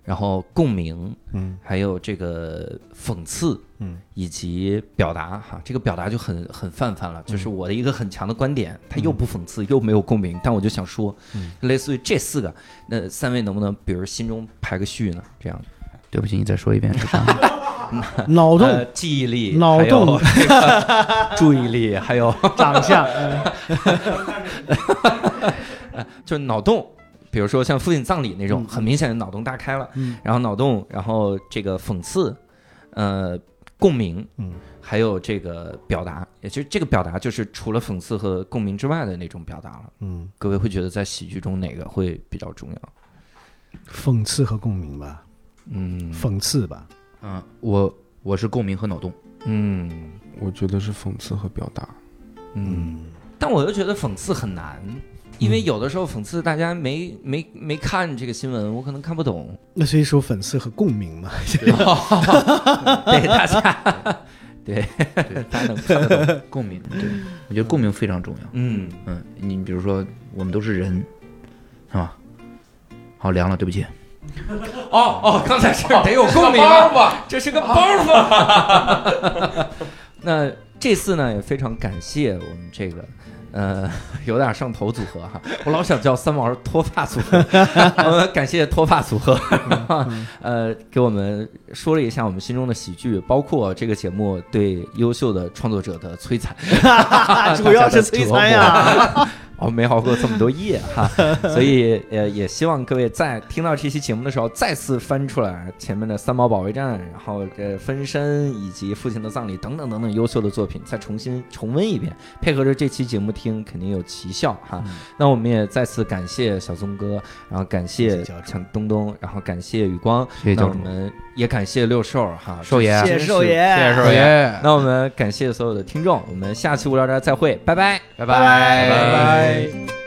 然后共鸣，嗯还有这个讽刺，嗯，以及表达哈，这个表达就很很泛泛了，就是我的一个很强的观点，它又不讽刺又没有共鸣，但我就想说，类似于这四个，那三位能不能比如心中排个序呢？这样对不起，你再说一遍？脑洞、呃记忆力、脑洞这 个注意力，还有长相，嗯 就是脑洞，比如说像父亲葬礼那种，嗯很明显的脑洞大开了，嗯然后脑洞，然后这个讽刺，呃，共鸣，嗯还有这个表达，也就是这个表达就是除了讽刺和共鸣之外的那种表达了。嗯，各位会觉得在喜剧中哪个会比较重要？讽刺和共鸣吧，嗯讽刺吧，嗯，我我是共鸣和脑洞。嗯我觉得是讽刺和表达。嗯，但我又觉得讽刺很难。因为有的时候讽刺大家没没没看这个新闻，我可能看不懂。那所以说讽刺和共鸣嘛，对 大家，对大家能看得懂。共鸣，对我觉得共鸣非常重要。嗯，嗯，你比如说，我们都是人，是吧？好凉了，对不起。哦哦，刚才是得有共鸣吧，这是个包袱。那这次呢，也非常感谢我们这个。呃，有点上头组合哈，我老想叫三毛脱发组合。我们感谢脱发组合，呃，给我们说了一下我们心中的喜剧，包括这个节目对优秀的创作者的摧残，主要是摧残呀。哦，没熬过这么多夜哈，所以呃，也希望各位在听到这期节目的时候，再次翻出来前面的《三毛保卫战》，然后这《分身》以及《父亲的葬礼》等等等等优秀的作品，再重新重温一遍，配合着这期节目听，肯定有奇效哈。那我们也再次感谢小宗哥，然后感谢谢谢教主像东东，然后感谢雨光，那我们也感谢六兽哈，寿爷谢谢寿爷谢谢寿爷。那我们感谢所有的听众，我们下期无聊斋再会，拜拜，拜拜拜拜拜。Bye.